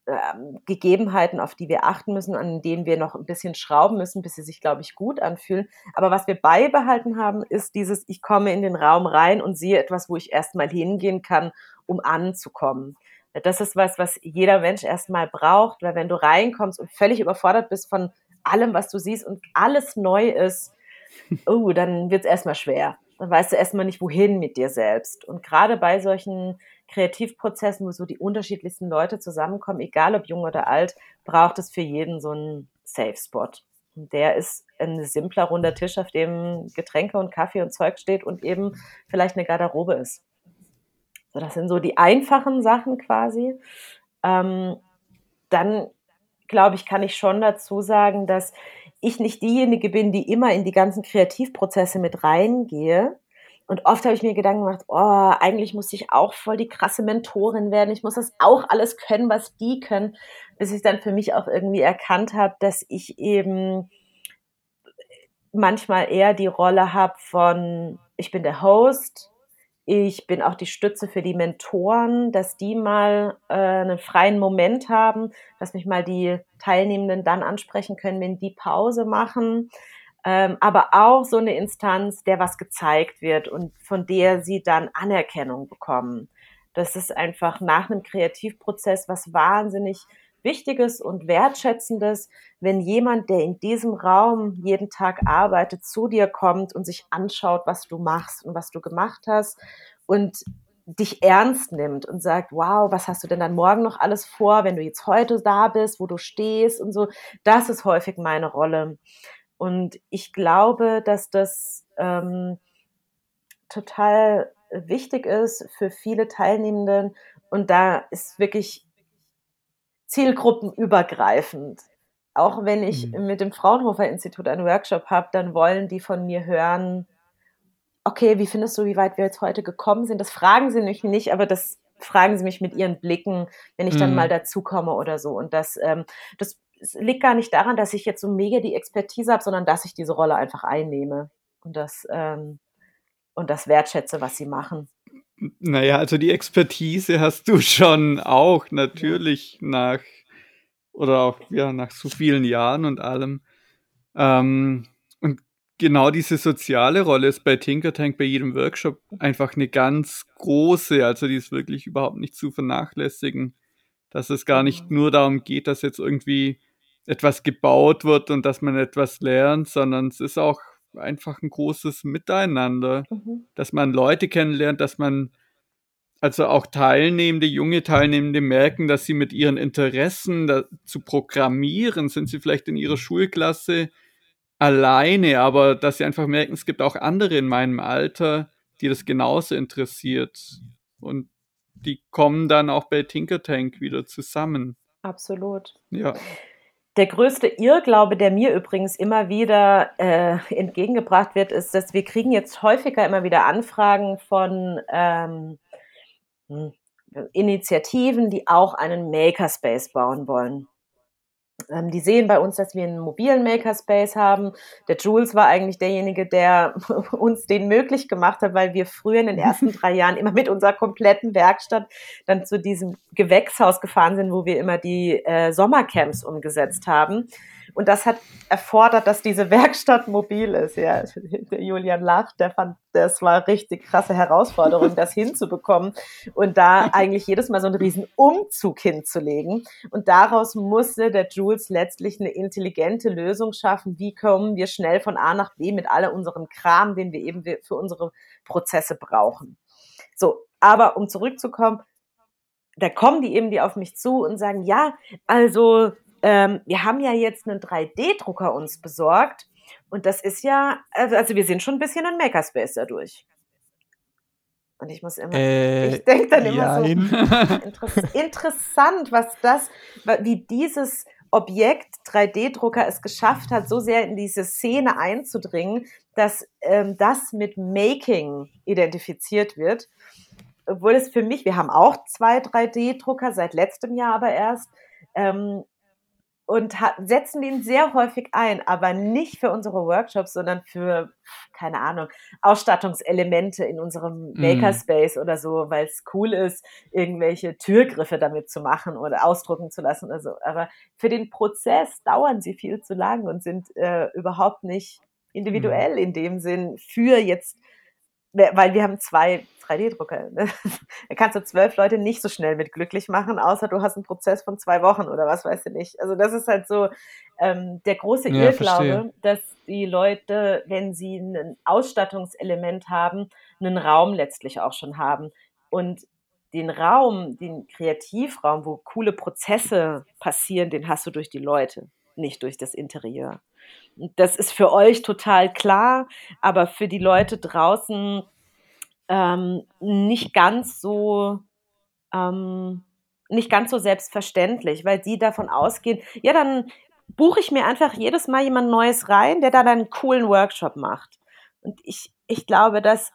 ähm, Gegebenheiten, auf die wir achten müssen, an denen wir noch ein bisschen schrauben müssen, bis sie sich, glaube ich, gut anfühlen. Aber was wir beibehalten haben, ist dieses, ich komme in den Raum rein und sehe etwas, wo ich erstmal hingehen kann, um anzukommen. Das ist was, was jeder Mensch erstmal braucht, weil wenn du reinkommst und völlig überfordert bist von allem, was du siehst und alles neu ist, oh, dann wird es erstmal schwer. Dann weißt du erstmal nicht, wohin mit dir selbst. Und gerade bei solchen Kreativprozessen, wo so die unterschiedlichsten Leute zusammenkommen, egal ob jung oder alt, braucht es für jeden so einen Safe Spot. Und der ist ein simpler runder Tisch, auf dem Getränke und Kaffee und Zeug steht und eben vielleicht eine Garderobe ist. So, das sind so die einfachen Sachen quasi. Ähm, dann glaube ich, kann ich schon dazu sagen, dass ich nicht diejenige bin, die immer in die ganzen Kreativprozesse mit reingehe. Und oft habe ich mir Gedanken gemacht, oh, eigentlich muss ich auch voll die krasse Mentorin werden. Ich muss das auch alles können, was die können, bis ich dann für mich auch irgendwie erkannt habe, dass ich eben manchmal eher die Rolle habe von, ich bin der Host, ich bin auch die Stütze für die Mentoren, dass die mal äh, einen freien Moment haben, dass mich mal die Teilnehmenden dann ansprechen können, wenn die Pause machen. Ähm, aber auch so eine Instanz, der was gezeigt wird und von der sie dann Anerkennung bekommen. Das ist einfach nach einem Kreativprozess was wahnsinnig Wichtiges und Wertschätzendes, wenn jemand, der in diesem Raum jeden Tag arbeitet, zu dir kommt und sich anschaut, was du machst und was du gemacht hast und dich ernst nimmt und sagt, wow, was hast du denn dann morgen noch alles vor, wenn du jetzt heute da bist, wo du stehst und so. Das ist häufig meine Rolle. Und ich glaube, dass das ähm, total wichtig ist für viele Teilnehmenden. Und da ist wirklich zielgruppenübergreifend. Auch wenn ich mhm. mit dem Fraunhofer Institut einen Workshop habe, dann wollen die von mir hören, okay, wie findest du, wie weit wir jetzt heute gekommen sind? Das fragen sie mich nicht, aber das fragen sie mich mit ihren Blicken, wenn ich dann mhm. mal dazukomme oder so. Und das, ähm, das liegt gar nicht daran, dass ich jetzt so mega die Expertise habe, sondern dass ich diese Rolle einfach einnehme und das, ähm, und das wertschätze, was sie machen.
Naja, also die Expertise hast du schon auch natürlich nach oder auch ja nach so vielen Jahren und allem. Ähm, und genau diese soziale Rolle ist bei Tinker Tank bei jedem Workshop einfach eine ganz große. Also die ist wirklich überhaupt nicht zu vernachlässigen, dass es gar nicht nur darum geht, dass jetzt irgendwie etwas gebaut wird und dass man etwas lernt, sondern es ist auch einfach ein großes Miteinander, mhm. dass man Leute kennenlernt, dass man also auch Teilnehmende, junge Teilnehmende merken, dass sie mit ihren Interessen da, zu programmieren, sind sie vielleicht in ihrer Schulklasse alleine, aber dass sie einfach merken, es gibt auch andere in meinem Alter, die das genauso interessiert. Und die kommen dann auch bei Tinker Tank wieder zusammen.
Absolut.
Ja.
Der größte Irrglaube, der mir übrigens immer wieder äh, entgegengebracht wird, ist, dass wir kriegen jetzt häufiger immer wieder Anfragen von ähm, hm, Initiativen, die auch einen Makerspace bauen wollen. Ähm, die sehen bei uns, dass wir einen mobilen Makerspace haben. Der Jules war eigentlich derjenige, der uns den möglich gemacht hat, weil wir früher in den ersten drei Jahren immer mit unserer kompletten Werkstatt dann zu diesem Gewächshaus gefahren sind, wo wir immer die äh, Sommercamps umgesetzt haben. Und das hat erfordert, dass diese Werkstatt mobil ist. Ja, der Julian lacht, der fand, das war richtig krasse Herausforderung, das hinzubekommen und da eigentlich jedes Mal so einen riesen Umzug hinzulegen. Und daraus musste der Jules letztlich eine intelligente Lösung schaffen. Wie kommen wir schnell von A nach B mit all unserem Kram, den wir eben für unsere Prozesse brauchen? So, aber um zurückzukommen, da kommen die eben die auf mich zu und sagen, ja, also ähm, wir haben ja jetzt einen 3D-Drucker uns besorgt und das ist ja, also, also wir sind schon ein bisschen ein Makerspace dadurch. Und ich muss immer, äh, ich denke dann immer jein. so, interess interessant, was das, wie dieses Objekt 3D-Drucker es geschafft hat, so sehr in diese Szene einzudringen, dass ähm, das mit Making identifiziert wird. Obwohl es für mich, wir haben auch zwei 3D-Drucker, seit letztem Jahr aber erst, ähm, und setzen den sehr häufig ein, aber nicht für unsere Workshops, sondern für, keine Ahnung, Ausstattungselemente in unserem mhm. Makerspace mm. oder so, weil es cool ist, irgendwelche Türgriffe damit zu machen oder ausdrucken zu lassen oder so. Aber für den Prozess dauern sie viel zu lang und sind äh, überhaupt nicht individuell mm. in dem Sinn für jetzt weil wir haben zwei 3D-Drucker. Ne? Da kannst du zwölf Leute nicht so schnell mit glücklich machen, außer du hast einen Prozess von zwei Wochen oder was weiß ich nicht. Also das ist halt so ähm, der große ja, Irrglaube, verstehe. dass die Leute, wenn sie ein Ausstattungselement haben, einen Raum letztlich auch schon haben. Und den Raum, den Kreativraum, wo coole Prozesse passieren, den hast du durch die Leute, nicht durch das Interieur. Das ist für euch total klar, aber für die Leute draußen ähm, nicht ganz so ähm, nicht ganz so selbstverständlich, weil sie davon ausgehen, ja, dann buche ich mir einfach jedes Mal jemand Neues rein, der dann einen coolen Workshop macht. Und ich, ich glaube, dass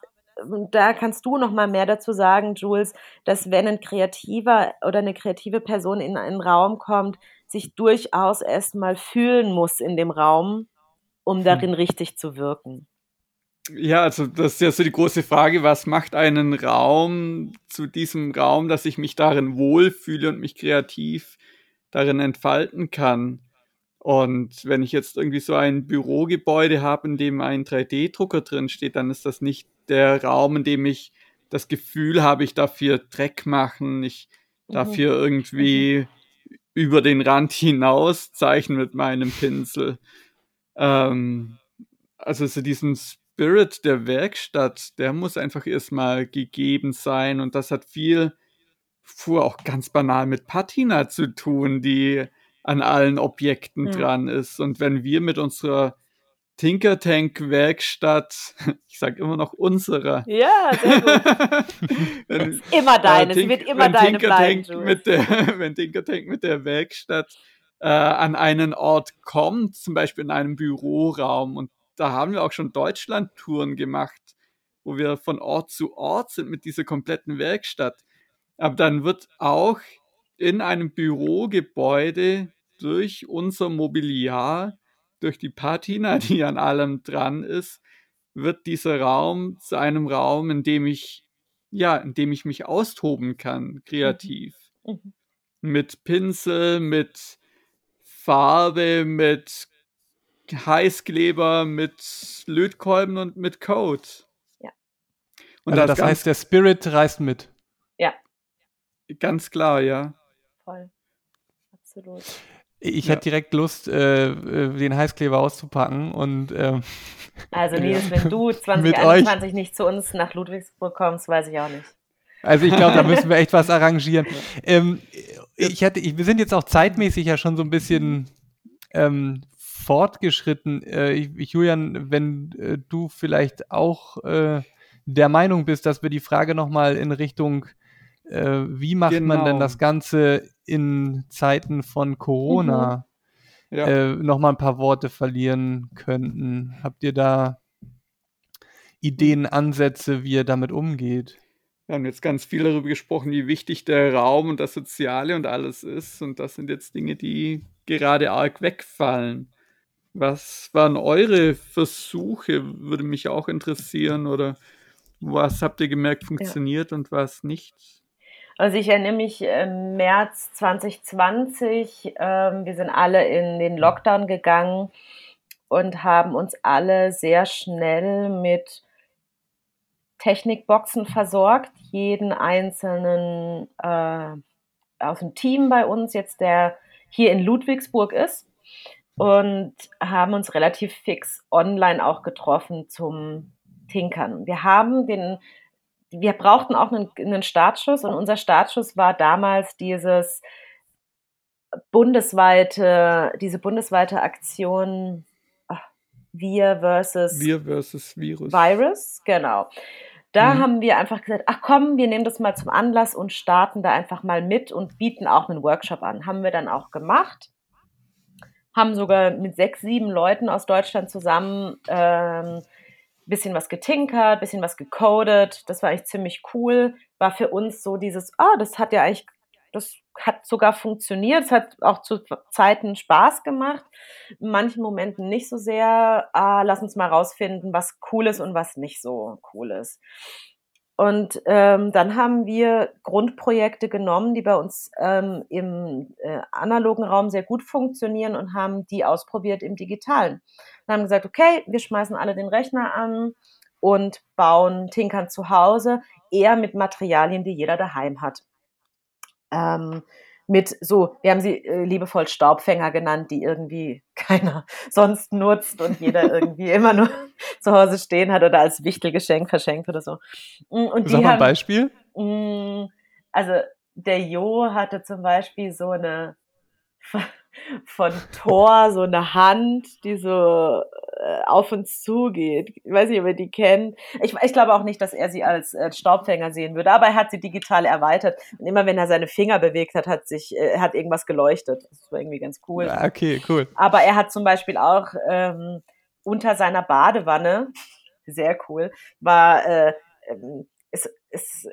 da kannst du noch mal mehr dazu sagen, Jules, dass wenn ein kreativer oder eine kreative Person in einen Raum kommt, sich durchaus erstmal fühlen muss in dem Raum um hm. darin richtig zu wirken?
Ja, also das ist ja so die große Frage, was macht einen Raum zu diesem Raum, dass ich mich darin wohlfühle und mich kreativ darin entfalten kann. Und wenn ich jetzt irgendwie so ein Bürogebäude habe, in dem ein 3D-Drucker drin steht, dann ist das nicht der Raum, in dem ich das Gefühl habe, ich darf hier Dreck machen, ich darf mhm. hier irgendwie mhm. über den Rand hinaus zeichnen mit meinem Pinsel ähm, also so diesen Spirit der Werkstatt, der muss einfach erstmal gegeben sein und das hat viel, fuhr auch ganz banal mit Patina zu tun, die an allen Objekten mhm. dran ist. Und wenn wir mit unserer Tinker Tank Werkstatt, ich sage immer noch unserer.
Ja, sehr gut. wenn, immer deine, äh, Tink, wird immer deine
Tinker bleiben. Tank mit der, wenn Tinker Tank mit der Werkstatt äh, an einen Ort kommt, zum Beispiel in einem Büroraum. Und da haben wir auch schon Deutschland-Touren gemacht, wo wir von Ort zu Ort sind mit dieser kompletten Werkstatt. Aber dann wird auch in einem Bürogebäude durch unser Mobiliar, durch die Patina, die an allem dran ist, wird dieser Raum zu einem Raum, in dem ich, ja, in dem ich mich austoben kann, kreativ. Mhm. Mhm. Mit Pinsel, mit Farbe, mit Heißkleber, mit Lötkolben und mit Code.
Ja. Und also das, das heißt, der Spirit reißt mit.
Ja.
Ganz klar, ja.
Voll. Absolut.
Ich ja. hätte direkt Lust, äh, äh den Heißkleber auszupacken und. Äh,
also, Nils, wenn du 2021 nicht zu uns nach Ludwigsburg kommst, weiß ich auch nicht.
Also ich glaube, da müssen wir echt was arrangieren. Ähm, ich hätte, ich, wir sind jetzt auch zeitmäßig ja schon so ein bisschen ähm, fortgeschritten. Äh, ich, Julian, wenn äh, du vielleicht auch äh, der Meinung bist, dass wir die Frage nochmal in Richtung, äh, wie macht genau. man denn das Ganze in Zeiten von Corona, mhm. ja. äh, nochmal ein paar Worte verlieren könnten. Habt ihr da Ideen, Ansätze, wie ihr damit umgeht?
Wir haben jetzt ganz viel darüber gesprochen, wie wichtig der Raum und das Soziale und alles ist. Und das sind jetzt Dinge, die gerade arg wegfallen. Was waren eure Versuche? Würde mich auch interessieren. Oder was habt ihr gemerkt, funktioniert ja. und was nicht?
Also ich erinnere mich im März 2020, ähm, wir sind alle in den Lockdown gegangen und haben uns alle sehr schnell mit Technikboxen versorgt, jeden einzelnen äh, aus dem Team bei uns jetzt, der hier in Ludwigsburg ist und haben uns relativ fix online auch getroffen zum Tinkern. Wir haben den, wir brauchten auch einen, einen Startschuss und unser Startschuss war damals dieses bundesweite, diese bundesweite Aktion wir versus,
wir versus Virus.
Virus, genau. Da mhm. haben wir einfach gesagt, ach komm, wir nehmen das mal zum Anlass und starten da einfach mal mit und bieten auch einen Workshop an. Haben wir dann auch gemacht. Haben sogar mit sechs, sieben Leuten aus Deutschland zusammen ähm, bisschen was getinkert, bisschen was gecodet. Das war eigentlich ziemlich cool. War für uns so dieses, ah, das hat ja eigentlich, das hat sogar funktioniert. Es hat auch zu Zeiten Spaß gemacht. In manchen Momenten nicht so sehr. Ah, lass uns mal rausfinden, was cool ist und was nicht so cool ist. Und ähm, dann haben wir Grundprojekte genommen, die bei uns ähm, im äh, analogen Raum sehr gut funktionieren und haben die ausprobiert im digitalen. Dann haben gesagt, okay, wir schmeißen alle den Rechner an und bauen Tinkern zu Hause, eher mit Materialien, die jeder daheim hat ähm, mit so, wir haben sie äh, liebevoll Staubfänger genannt, die irgendwie keiner sonst nutzt und jeder irgendwie immer nur zu Hause stehen hat oder als Wichtelgeschenk verschenkt oder so.
Mm, und Sag mal ein Beispiel. Mh,
mm, also der Jo hatte zum Beispiel so eine von Thor so eine Hand, die so äh, auf uns zugeht. Ich weiß nicht, ob ihr die kennt. Ich, ich glaube auch nicht, dass er sie als äh, Staubfänger sehen würde, aber er hat sie digital erweitert. Und immer wenn er seine Finger bewegt hat, hat sich, äh, hat irgendwas geleuchtet. Das war irgendwie ganz cool.
Ja, okay, cool.
Aber er hat zum Beispiel auch ähm, unter seiner Badewanne, sehr cool, war äh, ähm, ist, ist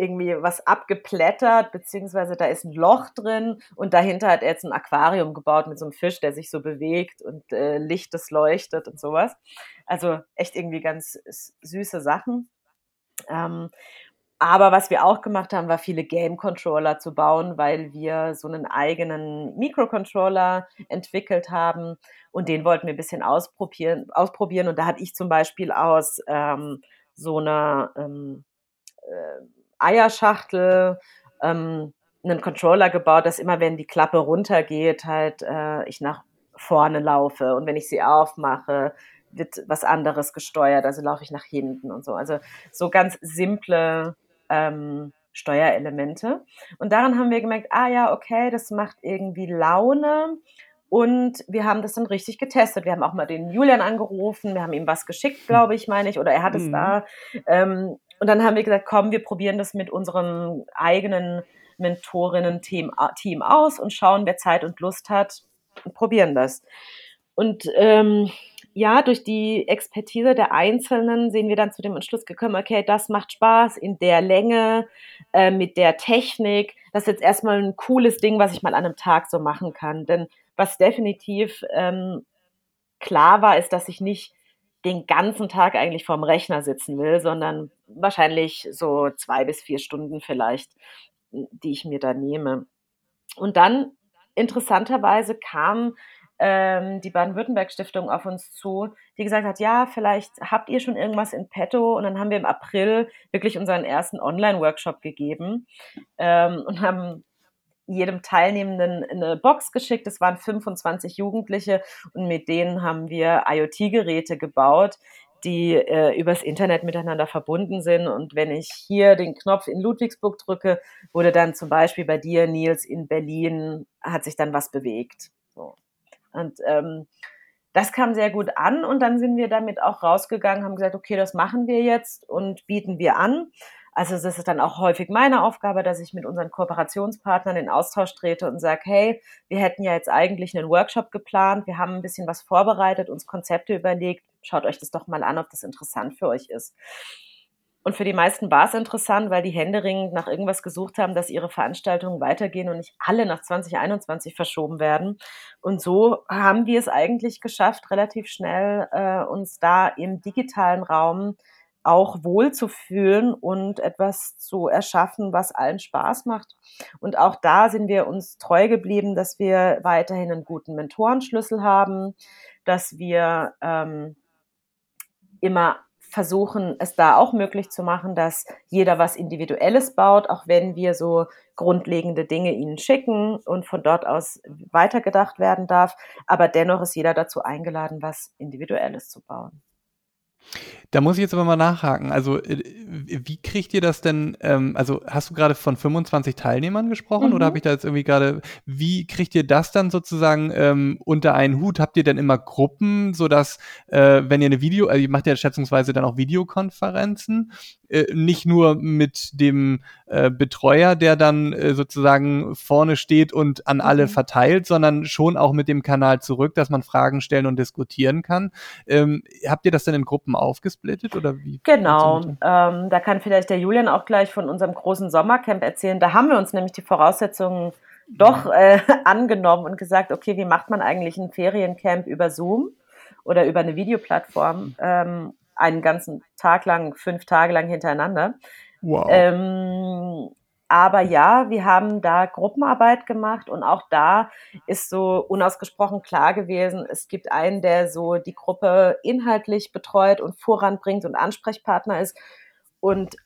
irgendwie was abgeplättert, beziehungsweise da ist ein Loch drin und dahinter hat er jetzt ein Aquarium gebaut mit so einem Fisch, der sich so bewegt und äh, Licht, das leuchtet und sowas. Also echt irgendwie ganz süße Sachen. Ähm, aber was wir auch gemacht haben, war viele Game-Controller zu bauen, weil wir so einen eigenen Microcontroller entwickelt haben und den wollten wir ein bisschen ausprobieren. ausprobieren. Und da hatte ich zum Beispiel aus ähm, so einer ähm, äh, Eierschachtel ähm, einen Controller gebaut, dass immer, wenn die Klappe runtergeht, halt äh, ich nach vorne laufe und wenn ich sie aufmache, wird was anderes gesteuert, also laufe ich nach hinten und so. Also so ganz simple ähm, Steuerelemente. Und daran haben wir gemerkt, ah ja, okay, das macht irgendwie Laune. Und wir haben das dann richtig getestet. Wir haben auch mal den Julian angerufen, wir haben ihm was geschickt, glaube ich, meine ich, oder er hat es mhm. da. Ähm, und dann haben wir gesagt, komm, wir probieren das mit unserem eigenen Mentorinnen-Team Team aus und schauen, wer Zeit und Lust hat und probieren das. Und ähm, ja, durch die Expertise der Einzelnen sehen wir dann zu dem Entschluss gekommen, okay, das macht Spaß in der Länge, äh, mit der Technik. Das ist jetzt erstmal ein cooles Ding, was ich mal an einem Tag so machen kann. Denn was definitiv ähm, klar war, ist, dass ich nicht den ganzen Tag eigentlich vorm Rechner sitzen will, sondern wahrscheinlich so zwei bis vier Stunden vielleicht, die ich mir da nehme. Und dann interessanterweise kam ähm, die Baden-Württemberg-Stiftung auf uns zu, die gesagt hat, ja, vielleicht habt ihr schon irgendwas in petto. Und dann haben wir im April wirklich unseren ersten Online-Workshop gegeben ähm, und haben jedem Teilnehmenden eine Box geschickt. Es waren 25 Jugendliche und mit denen haben wir IoT-Geräte gebaut, die äh, übers Internet miteinander verbunden sind. Und wenn ich hier den Knopf in Ludwigsburg drücke, wurde dann zum Beispiel bei dir, Nils, in Berlin, hat sich dann was bewegt. So. Und ähm, das kam sehr gut an und dann sind wir damit auch rausgegangen, haben gesagt, okay, das machen wir jetzt und bieten wir an. Also das ist dann auch häufig meine Aufgabe, dass ich mit unseren Kooperationspartnern in Austausch trete und sage, hey, wir hätten ja jetzt eigentlich einen Workshop geplant, wir haben ein bisschen was vorbereitet, uns Konzepte überlegt, schaut euch das doch mal an, ob das interessant für euch ist. Und für die meisten war es interessant, weil die händeringend nach irgendwas gesucht haben, dass ihre Veranstaltungen weitergehen und nicht alle nach 2021 verschoben werden. Und so haben wir es eigentlich geschafft, relativ schnell äh, uns da im digitalen Raum auch wohl zu fühlen und etwas zu erschaffen, was allen Spaß macht. Und auch da sind wir uns treu geblieben, dass wir weiterhin einen guten Mentorenschlüssel haben, dass wir ähm, immer versuchen, es da auch möglich zu machen, dass jeder was Individuelles baut, auch wenn wir so grundlegende Dinge ihnen schicken und von dort aus weitergedacht werden darf. Aber dennoch ist jeder dazu eingeladen, was Individuelles zu bauen.
Da muss ich jetzt aber mal nachhaken. Also, äh, wie kriegt ihr das denn? Ähm, also, hast du gerade von 25 Teilnehmern gesprochen mhm. oder habe ich da jetzt irgendwie gerade, wie kriegt ihr das dann sozusagen ähm, unter einen Hut? Habt ihr denn immer Gruppen, sodass, äh, wenn ihr eine Video, also ihr macht ja schätzungsweise dann auch Videokonferenzen, äh, nicht nur mit dem äh, Betreuer, der dann sozusagen vorne steht und an alle mhm. verteilt, sondern schon auch mit dem Kanal zurück, dass man Fragen stellen und diskutieren kann. Ähm, habt ihr das denn in Gruppen aufgesplittet oder wie?
Genau, ähm, da kann vielleicht der Julian auch gleich von unserem großen Sommercamp erzählen. Da haben wir uns nämlich die Voraussetzungen doch äh, angenommen und gesagt, okay, wie macht man eigentlich ein Feriencamp über Zoom oder über eine Videoplattform ähm, einen ganzen Tag lang, fünf Tage lang hintereinander. Wow. Ähm, aber ja, wir haben da Gruppenarbeit gemacht und auch da ist so unausgesprochen klar gewesen, es gibt einen, der so die Gruppe inhaltlich betreut und voranbringt und Ansprechpartner ist und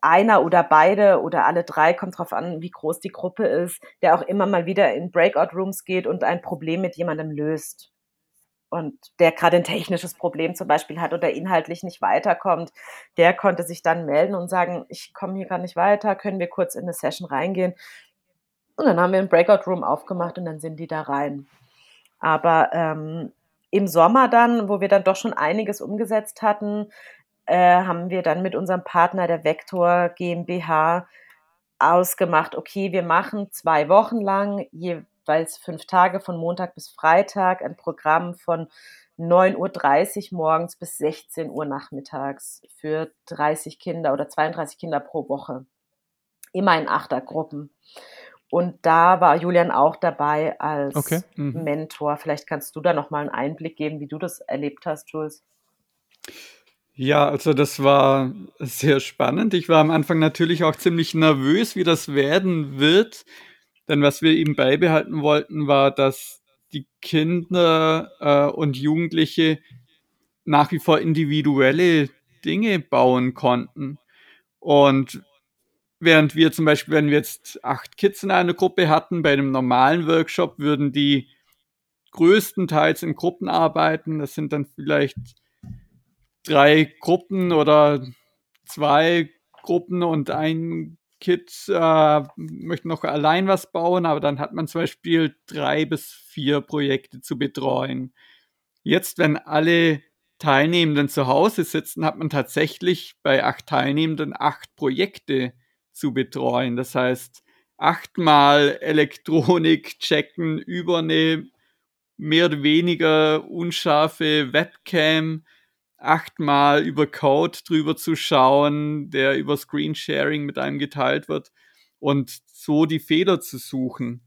einer oder beide oder alle drei, kommt drauf an, wie groß die Gruppe ist, der auch immer mal wieder in Breakout Rooms geht und ein Problem mit jemandem löst. Und der gerade ein technisches Problem zum Beispiel hat oder inhaltlich nicht weiterkommt, der konnte sich dann melden und sagen, ich komme hier gar nicht weiter, können wir kurz in eine Session reingehen. Und dann haben wir einen Breakout Room aufgemacht und dann sind die da rein. Aber ähm, im Sommer dann, wo wir dann doch schon einiges umgesetzt hatten, äh, haben wir dann mit unserem Partner der Vector GmbH ausgemacht, okay, wir machen zwei Wochen lang jeweils fünf Tage von Montag bis Freitag ein Programm von 9.30 Uhr morgens bis 16 Uhr nachmittags für 30 Kinder oder 32 Kinder pro Woche. Immer in Achtergruppen. Und da war Julian auch dabei als okay. mhm. Mentor. Vielleicht kannst du da nochmal einen Einblick geben, wie du das erlebt hast, Jules.
Ja, also das war sehr spannend. Ich war am Anfang natürlich auch ziemlich nervös, wie das werden wird. Denn was wir ihm beibehalten wollten, war, dass die Kinder äh, und Jugendliche nach wie vor individuelle Dinge bauen konnten. Und während wir zum Beispiel, wenn wir jetzt acht Kids in einer Gruppe hatten, bei einem normalen Workshop würden die größtenteils in Gruppen arbeiten. Das sind dann vielleicht drei Gruppen oder zwei Gruppen und ein Kid äh, möchte noch allein was bauen, aber dann hat man zum Beispiel drei bis vier Projekte zu betreuen. Jetzt, wenn alle Teilnehmenden zu Hause sitzen, hat man tatsächlich bei acht Teilnehmenden acht Projekte zu betreuen. Das heißt, achtmal Elektronik checken über eine mehr oder weniger unscharfe Webcam, achtmal über Code drüber zu schauen, der über Screensharing mit einem geteilt wird und so die Fehler zu suchen.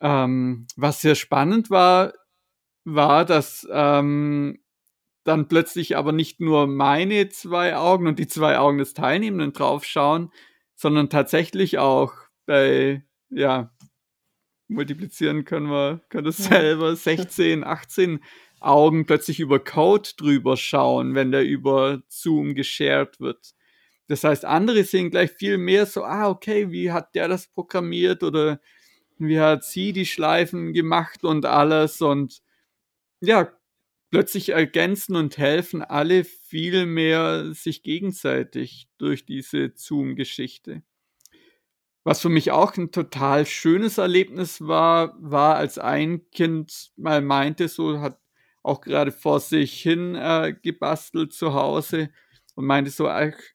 Ähm, was sehr spannend war, war, dass ähm, dann plötzlich aber nicht nur meine zwei Augen und die zwei Augen des Teilnehmenden draufschauen, sondern tatsächlich auch bei, ja, multiplizieren können wir, können das selber, 16, 18 Augen plötzlich über Code drüber schauen, wenn der über Zoom geshared wird. Das heißt, andere sehen gleich viel mehr so, ah, okay, wie hat der das programmiert oder wie hat sie die Schleifen gemacht und alles und ja, plötzlich ergänzen und helfen alle viel mehr sich gegenseitig durch diese Zoom-Geschichte. Was für mich auch ein total schönes Erlebnis war, war, als ein Kind mal meinte, so hat auch gerade vor sich hin äh, gebastelt zu Hause und meinte so,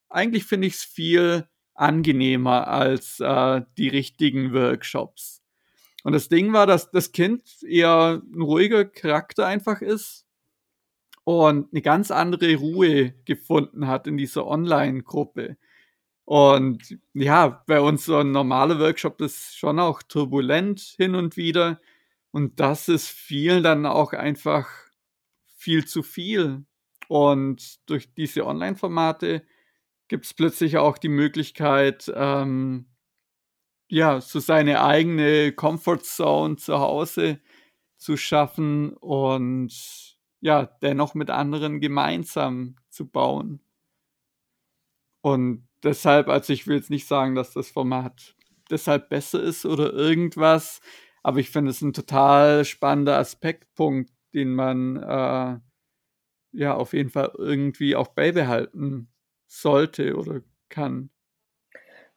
eigentlich finde ich es viel angenehmer als äh, die richtigen Workshops. Und das Ding war, dass das Kind eher ein ruhiger Charakter einfach ist und eine ganz andere Ruhe gefunden hat in dieser Online-Gruppe. Und ja, bei uns so ein normaler Workshop ist schon auch turbulent hin und wieder. Und das ist vielen dann auch einfach viel zu viel. Und durch diese Online-Formate gibt es plötzlich auch die Möglichkeit, ähm, ja, so seine eigene Comfort Zone zu Hause zu schaffen und ja, dennoch mit anderen gemeinsam zu bauen. Und deshalb, also ich will jetzt nicht sagen, dass das Format deshalb besser ist oder irgendwas, aber ich finde es ein total spannender Aspektpunkt, den man äh, ja auf jeden Fall irgendwie auch beibehalten sollte oder kann.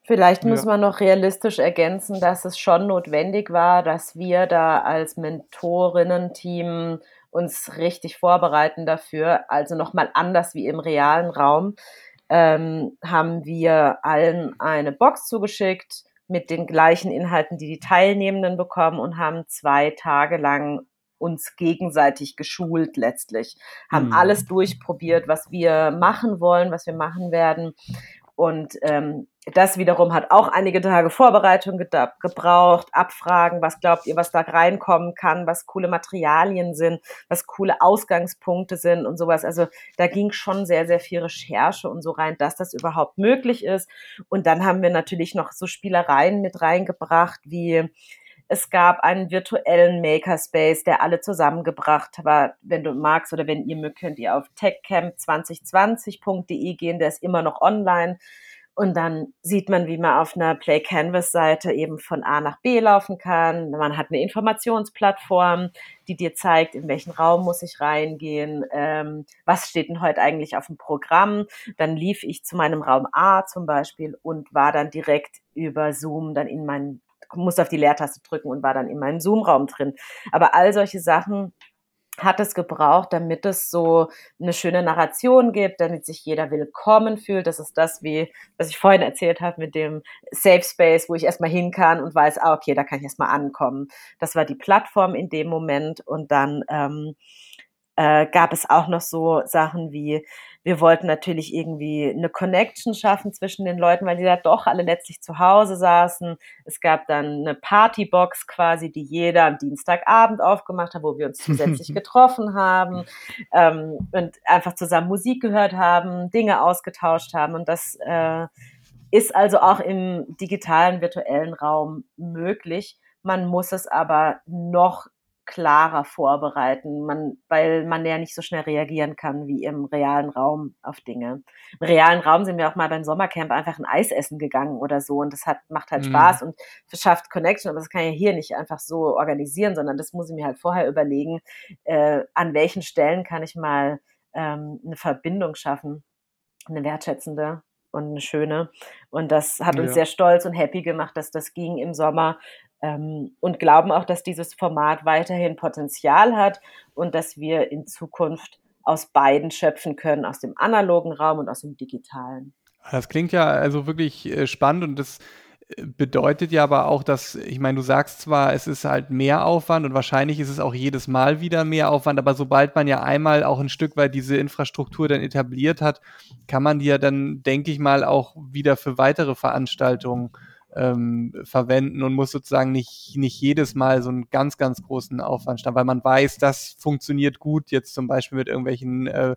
Vielleicht muss ja. man noch realistisch ergänzen, dass es schon notwendig war, dass wir da als Mentorinnen-Team uns richtig vorbereiten dafür, also nochmal anders wie im realen Raum. ähm, haben wir allen eine Box zugeschickt mit den gleichen Inhalten, die die Teilnehmenden bekommen und haben zwei Tage lang uns gegenseitig geschult letztlich, haben mhm. alles durchprobiert, was wir machen wollen, was wir machen werden. Und ähm, das wiederum hat auch einige Tage Vorbereitung gebraucht, Abfragen, was glaubt ihr, was da reinkommen kann, was coole Materialien sind, was coole Ausgangspunkte sind und sowas. Also da ging schon sehr, sehr viel Recherche und so rein, dass das überhaupt möglich ist. Und dann haben wir natürlich noch so Spielereien mit reingebracht, wie es gab einen virtuellen Makerspace, der alle zusammengebracht war. Wenn du magst oder wenn ihr mögt, könnt ihr auf techcamp2020.de gehen, der ist immer noch online. Und dann sieht man, wie man auf einer Play Canvas Seite eben von A nach B laufen kann. Man hat eine Informationsplattform, die dir zeigt, in welchen Raum muss ich reingehen, ähm, was steht denn heute eigentlich auf dem Programm. Dann lief ich zu meinem Raum A zum Beispiel und war dann direkt über Zoom dann in meinen musste auf die Leertaste drücken und war dann in meinem Zoom-Raum drin. Aber all solche Sachen hat es gebraucht, damit es so eine schöne Narration gibt, damit sich jeder willkommen fühlt. Das ist das, wie, was ich vorhin erzählt habe mit dem Safe Space, wo ich erstmal hin kann und weiß, ah, okay, da kann ich erstmal ankommen. Das war die Plattform in dem Moment und dann ähm, äh, gab es auch noch so Sachen wie, wir wollten natürlich irgendwie eine Connection schaffen zwischen den Leuten, weil die da doch alle letztlich zu Hause saßen. Es gab dann eine Partybox quasi, die jeder am Dienstagabend aufgemacht hat, wo wir uns zusätzlich getroffen haben ähm, und einfach zusammen Musik gehört haben, Dinge ausgetauscht haben. Und das äh, ist also auch im digitalen, virtuellen Raum möglich. Man muss es aber noch klarer vorbereiten, man, weil man ja nicht so schnell reagieren kann wie im realen Raum auf Dinge. Im realen Raum sind wir auch mal beim Sommercamp einfach ein Eis essen gegangen oder so und das hat, macht halt mhm. Spaß und verschafft Connection, aber das kann ich hier nicht einfach so organisieren, sondern das muss ich mir halt vorher überlegen, äh, an welchen Stellen kann ich mal ähm, eine Verbindung schaffen, eine wertschätzende und eine schöne. Und das hat uns ja. sehr stolz und happy gemacht, dass das ging im Sommer ähm, und glauben auch, dass dieses Format weiterhin Potenzial hat und dass wir in Zukunft aus beiden schöpfen können, aus dem analogen Raum und aus dem digitalen.
Das klingt ja also wirklich äh, spannend und das äh, bedeutet ja aber auch, dass, ich meine, du sagst zwar, es ist halt mehr Aufwand und wahrscheinlich ist es auch jedes Mal wieder mehr Aufwand, aber sobald man ja einmal auch ein Stück weit diese Infrastruktur dann etabliert hat, kann man die ja dann, denke ich mal, auch wieder für weitere Veranstaltungen ähm, verwenden und muss sozusagen nicht, nicht jedes Mal so einen ganz, ganz großen Aufwand starten, weil man weiß, das funktioniert gut, jetzt zum Beispiel mit irgendwelchen äh,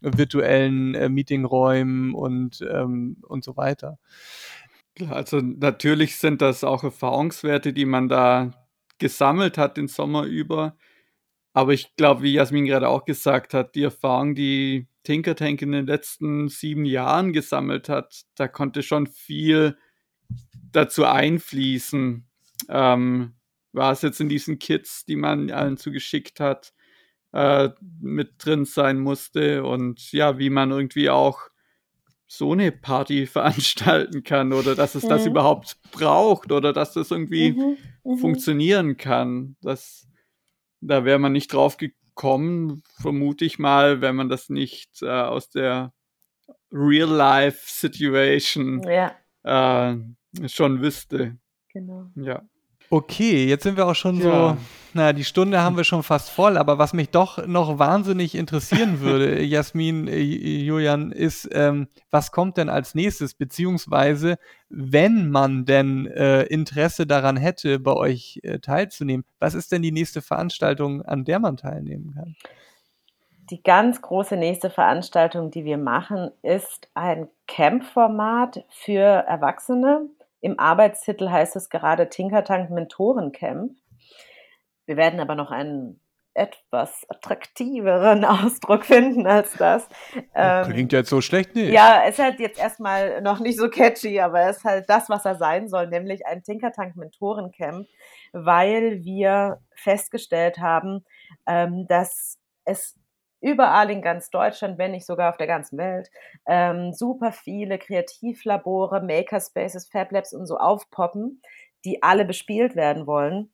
virtuellen äh, Meetingräumen und, ähm, und so weiter.
Also natürlich sind das auch Erfahrungswerte, die man da gesammelt hat den Sommer über. Aber ich glaube, wie Jasmin gerade auch gesagt hat, die Erfahrung, die Tinker Tank in den letzten sieben Jahren gesammelt hat, da konnte schon viel dazu einfließen, ähm, was jetzt in diesen Kits, die man allen zugeschickt hat, äh, mit drin sein musste und ja, wie man irgendwie auch so eine Party veranstalten kann oder dass es mhm. das überhaupt braucht oder dass das irgendwie mhm, mhm. funktionieren kann. Das, da wäre man nicht drauf gekommen, vermute ich mal, wenn man das nicht äh, aus der Real-Life-Situation ja. äh, schon wüsste. Genau. Ja.
Okay, jetzt sind wir auch schon ja. so, na, die Stunde haben wir schon fast voll, aber was mich doch noch wahnsinnig interessieren würde, Jasmin, äh, Julian, ist, ähm, was kommt denn als nächstes? Beziehungsweise, wenn man denn äh, Interesse daran hätte, bei euch äh, teilzunehmen, was ist denn die nächste Veranstaltung, an der man teilnehmen kann?
Die ganz große nächste Veranstaltung, die wir machen, ist ein Camp-Format für Erwachsene im Arbeitstitel heißt es gerade Tinkertank Mentorencamp. Wir werden aber noch einen etwas attraktiveren Ausdruck finden als das.
Ähm, Klingt jetzt so schlecht nicht.
Ja, ist halt jetzt erstmal noch nicht so catchy, aber es ist halt das, was er sein soll, nämlich ein Tinkertank Mentorencamp, weil wir festgestellt haben, ähm, dass es überall in ganz Deutschland, wenn nicht sogar auf der ganzen Welt, ähm, super viele Kreativlabore, Makerspaces, Fab Labs und so aufpoppen, die alle bespielt werden wollen.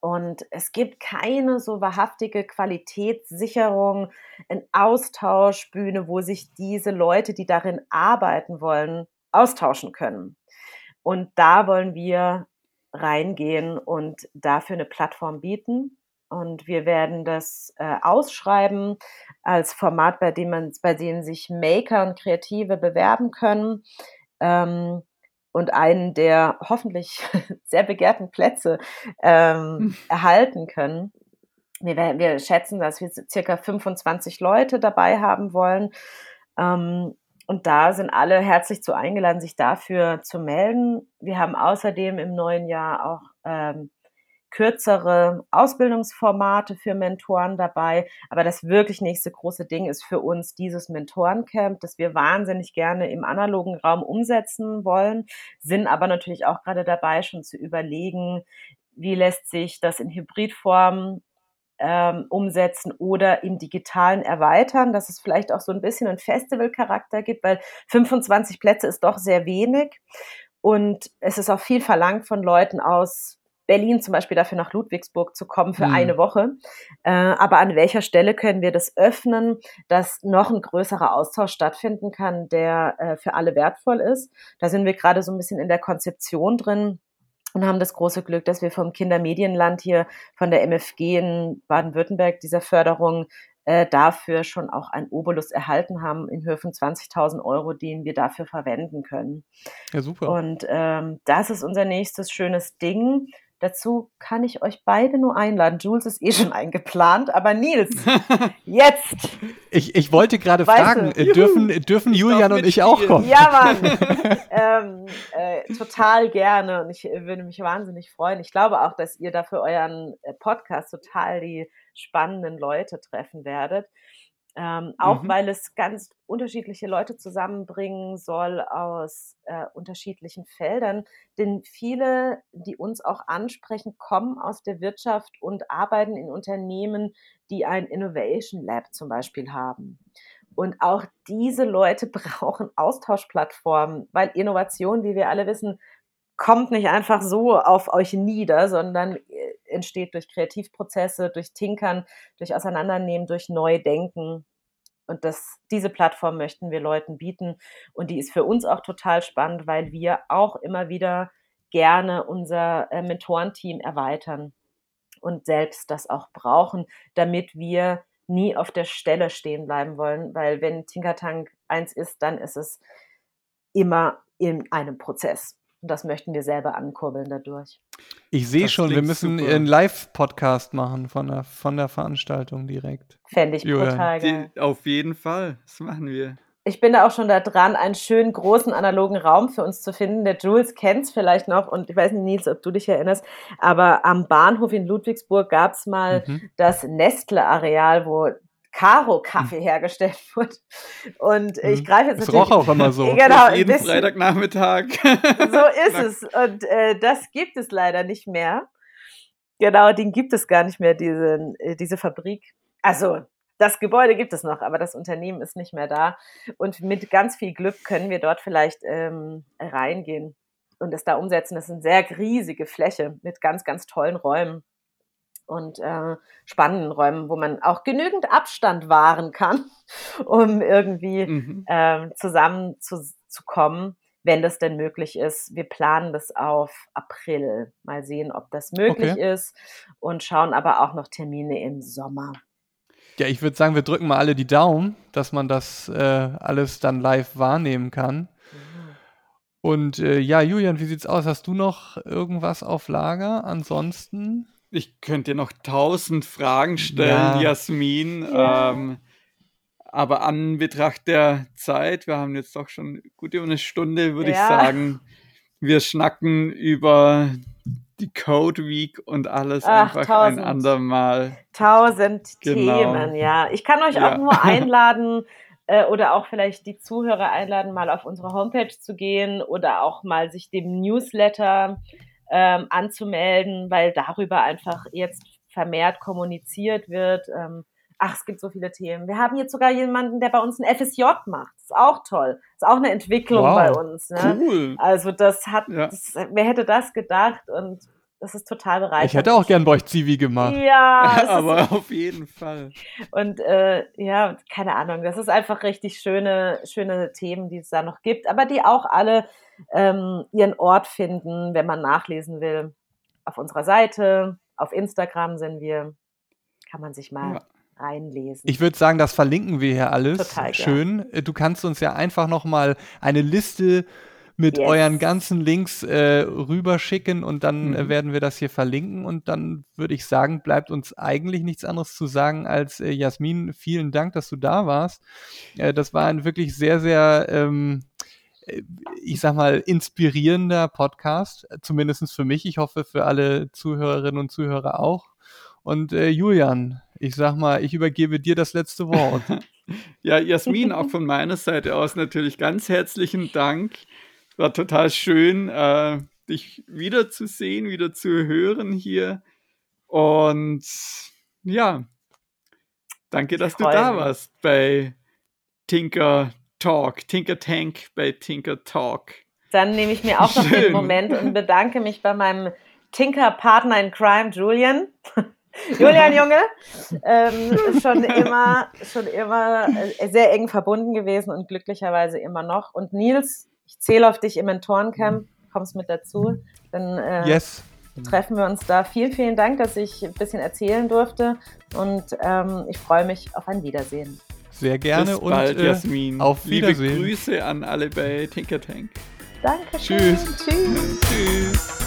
Und es gibt keine so wahrhaftige Qualitätssicherung, eine Austauschbühne, wo sich diese Leute, die darin arbeiten wollen, austauschen können. Und da wollen wir reingehen und dafür eine Plattform bieten. Und wir werden das äh, ausschreiben als Format, bei dem man, bei dem sich Maker und Kreative bewerben können. Ähm, und einen der hoffentlich sehr begehrten Plätze ähm, hm. erhalten können. Wir, wir, schätzen, dass wir circa 25 Leute dabei haben wollen. Ähm, und da sind alle herzlich zu eingeladen, sich dafür zu melden. Wir haben außerdem im neuen Jahr auch ähm, kürzere Ausbildungsformate für Mentoren dabei. Aber das wirklich nächste große Ding ist für uns dieses Mentorencamp, das wir wahnsinnig gerne im analogen Raum umsetzen wollen, sind aber natürlich auch gerade dabei, schon zu überlegen, wie lässt sich das in Hybridform ähm, umsetzen oder im Digitalen erweitern, dass es vielleicht auch so ein bisschen einen Festivalcharakter gibt, weil 25 Plätze ist doch sehr wenig. Und es ist auch viel verlangt von Leuten aus Berlin zum Beispiel dafür nach Ludwigsburg zu kommen für mhm. eine Woche. Äh, aber an welcher Stelle können wir das öffnen, dass noch ein größerer Austausch stattfinden kann, der äh, für alle wertvoll ist? Da sind wir gerade so ein bisschen in der Konzeption drin und haben das große Glück, dass wir vom Kindermedienland hier von der MFG in Baden-Württemberg dieser Förderung äh, dafür schon auch ein Obolus erhalten haben in Höhe von 20.000 Euro, den wir dafür verwenden können.
Ja, super.
Und ähm, das ist unser nächstes schönes Ding. Dazu kann ich euch beide nur einladen. Jules ist eh schon eingeplant, aber Nils, jetzt!
Ich, ich wollte gerade fragen, du? dürfen, dürfen Julian und ich auch kommen?
Ja, Mann! ähm, äh, total gerne und ich würde mich wahnsinnig freuen. Ich glaube auch, dass ihr da für euren äh, Podcast total die spannenden Leute treffen werdet. Ähm, auch mhm. weil es ganz unterschiedliche Leute zusammenbringen soll aus äh, unterschiedlichen Feldern. Denn viele, die uns auch ansprechen, kommen aus der Wirtschaft und arbeiten in Unternehmen, die ein Innovation Lab zum Beispiel haben. Und auch diese Leute brauchen Austauschplattformen, weil Innovation, wie wir alle wissen, kommt nicht einfach so auf euch nieder, sondern entsteht durch Kreativprozesse, durch Tinkern, durch Auseinandernehmen, durch Neudenken. Und das, diese Plattform möchten wir Leuten bieten. Und die ist für uns auch total spannend, weil wir auch immer wieder gerne unser äh, Mentorenteam erweitern und selbst das auch brauchen, damit wir nie auf der Stelle stehen bleiben wollen. Weil wenn Tinkertank eins ist, dann ist es immer in einem Prozess. Und das möchten wir selber ankurbeln dadurch.
Ich sehe schon, wir müssen super. einen Live-Podcast machen von der, von der Veranstaltung direkt.
Fände ich brutal geil.
Auf jeden Fall, das machen wir.
Ich bin da auch schon da dran, einen schönen großen analogen Raum für uns zu finden. Der Jules kennt es vielleicht noch und ich weiß nicht, Nils, ob du dich erinnerst, aber am Bahnhof in Ludwigsburg gab es mal mhm. das Nestle-Areal, wo Karo-Kaffee hm. hergestellt wird. Und hm. ich greife jetzt
das natürlich. auch immer so.
Genau, jeden Freitagnachmittag.
so ist es. Und äh, das gibt es leider nicht mehr. Genau, den gibt es gar nicht mehr, diese, äh, diese Fabrik. Also, das Gebäude gibt es noch, aber das Unternehmen ist nicht mehr da. Und mit ganz viel Glück können wir dort vielleicht ähm, reingehen und es da umsetzen. Das ist eine sehr riesige Fläche mit ganz, ganz tollen Räumen und äh, spannenden Räumen, wo man auch genügend Abstand wahren kann, um irgendwie mhm. äh, zusammenzukommen, wenn das denn möglich ist. Wir planen das auf April. Mal sehen, ob das möglich okay. ist und schauen aber auch noch Termine im Sommer.
Ja, ich würde sagen, wir drücken mal alle die Daumen, dass man das äh, alles dann live wahrnehmen kann. Und äh, ja, Julian, wie sieht's aus? Hast du noch irgendwas auf Lager? Ansonsten
ich könnte dir noch tausend Fragen stellen, ja. Jasmin. Ja. Ähm, aber an Betracht der Zeit, wir haben jetzt doch schon gut über eine Stunde, würde ja. ich sagen, wir schnacken über die Code Week und alles Ach, einfach tausend, ein andermal.
Tausend genau. Themen, ja. Ich kann euch auch nur einladen, äh, oder auch vielleicht die Zuhörer einladen, mal auf unsere Homepage zu gehen oder auch mal sich dem Newsletter ähm, anzumelden, weil darüber einfach jetzt vermehrt kommuniziert wird. Ähm, ach, es gibt so viele Themen. Wir haben jetzt sogar jemanden, der bei uns ein FSJ macht. Das ist auch toll. Ist auch eine Entwicklung wow, bei uns. Ne? Cool. Also das hat, ja. das, wer hätte das gedacht? Und das ist total bereichernd.
Ich hätte auch gern bei euch Zivi gemacht.
Ja,
aber auf jeden Fall.
Und äh, ja, keine Ahnung, das ist einfach richtig schöne, schöne Themen, die es da noch gibt, aber die auch alle ähm, ihren Ort finden, wenn man nachlesen will. Auf unserer Seite, auf Instagram sind wir, kann man sich mal ja reinlesen.
Ich würde sagen, das verlinken wir hier alles. Total schön. Gern. Du kannst uns ja einfach noch mal eine Liste mit yes. euren ganzen Links äh, rüberschicken und dann mhm. äh, werden wir das hier verlinken und dann würde ich sagen, bleibt uns eigentlich nichts anderes zu sagen als äh, Jasmin, vielen Dank, dass du da warst. Äh, das war ein wirklich sehr, sehr ähm, äh, ich sag mal, inspirierender Podcast, zumindest für mich. Ich hoffe für alle Zuhörerinnen und Zuhörer auch. Und äh, Julian, ich sag mal, ich übergebe dir das letzte Wort.
ja, Jasmin, auch von meiner Seite aus natürlich ganz herzlichen Dank. War total schön, äh, dich wiederzusehen, wieder zu hören hier. Und ja, danke, dass du da warst bei Tinker Talk, Tinker Tank bei Tinker Talk.
Dann nehme ich mir auch noch Schön. den Moment und bedanke mich bei meinem Tinker-Partner in Crime, Julian. Julian Junge, ähm, schon immer, schon immer äh, sehr eng verbunden gewesen und glücklicherweise immer noch. Und Nils, ich zähle auf dich im Mentorencamp, kommst mit dazu. Dann äh,
yes.
treffen wir uns da. Vielen, vielen Dank, dass ich ein bisschen erzählen durfte und ähm, ich freue mich auf ein Wiedersehen.
Sehr gerne
Bis bald,
und
äh, Jasmin.
auf Wiedersehen.
Liebe Grüße an alle bei Tinker Tank.
Danke.
Tschüss.
Tschüss. Tschüss.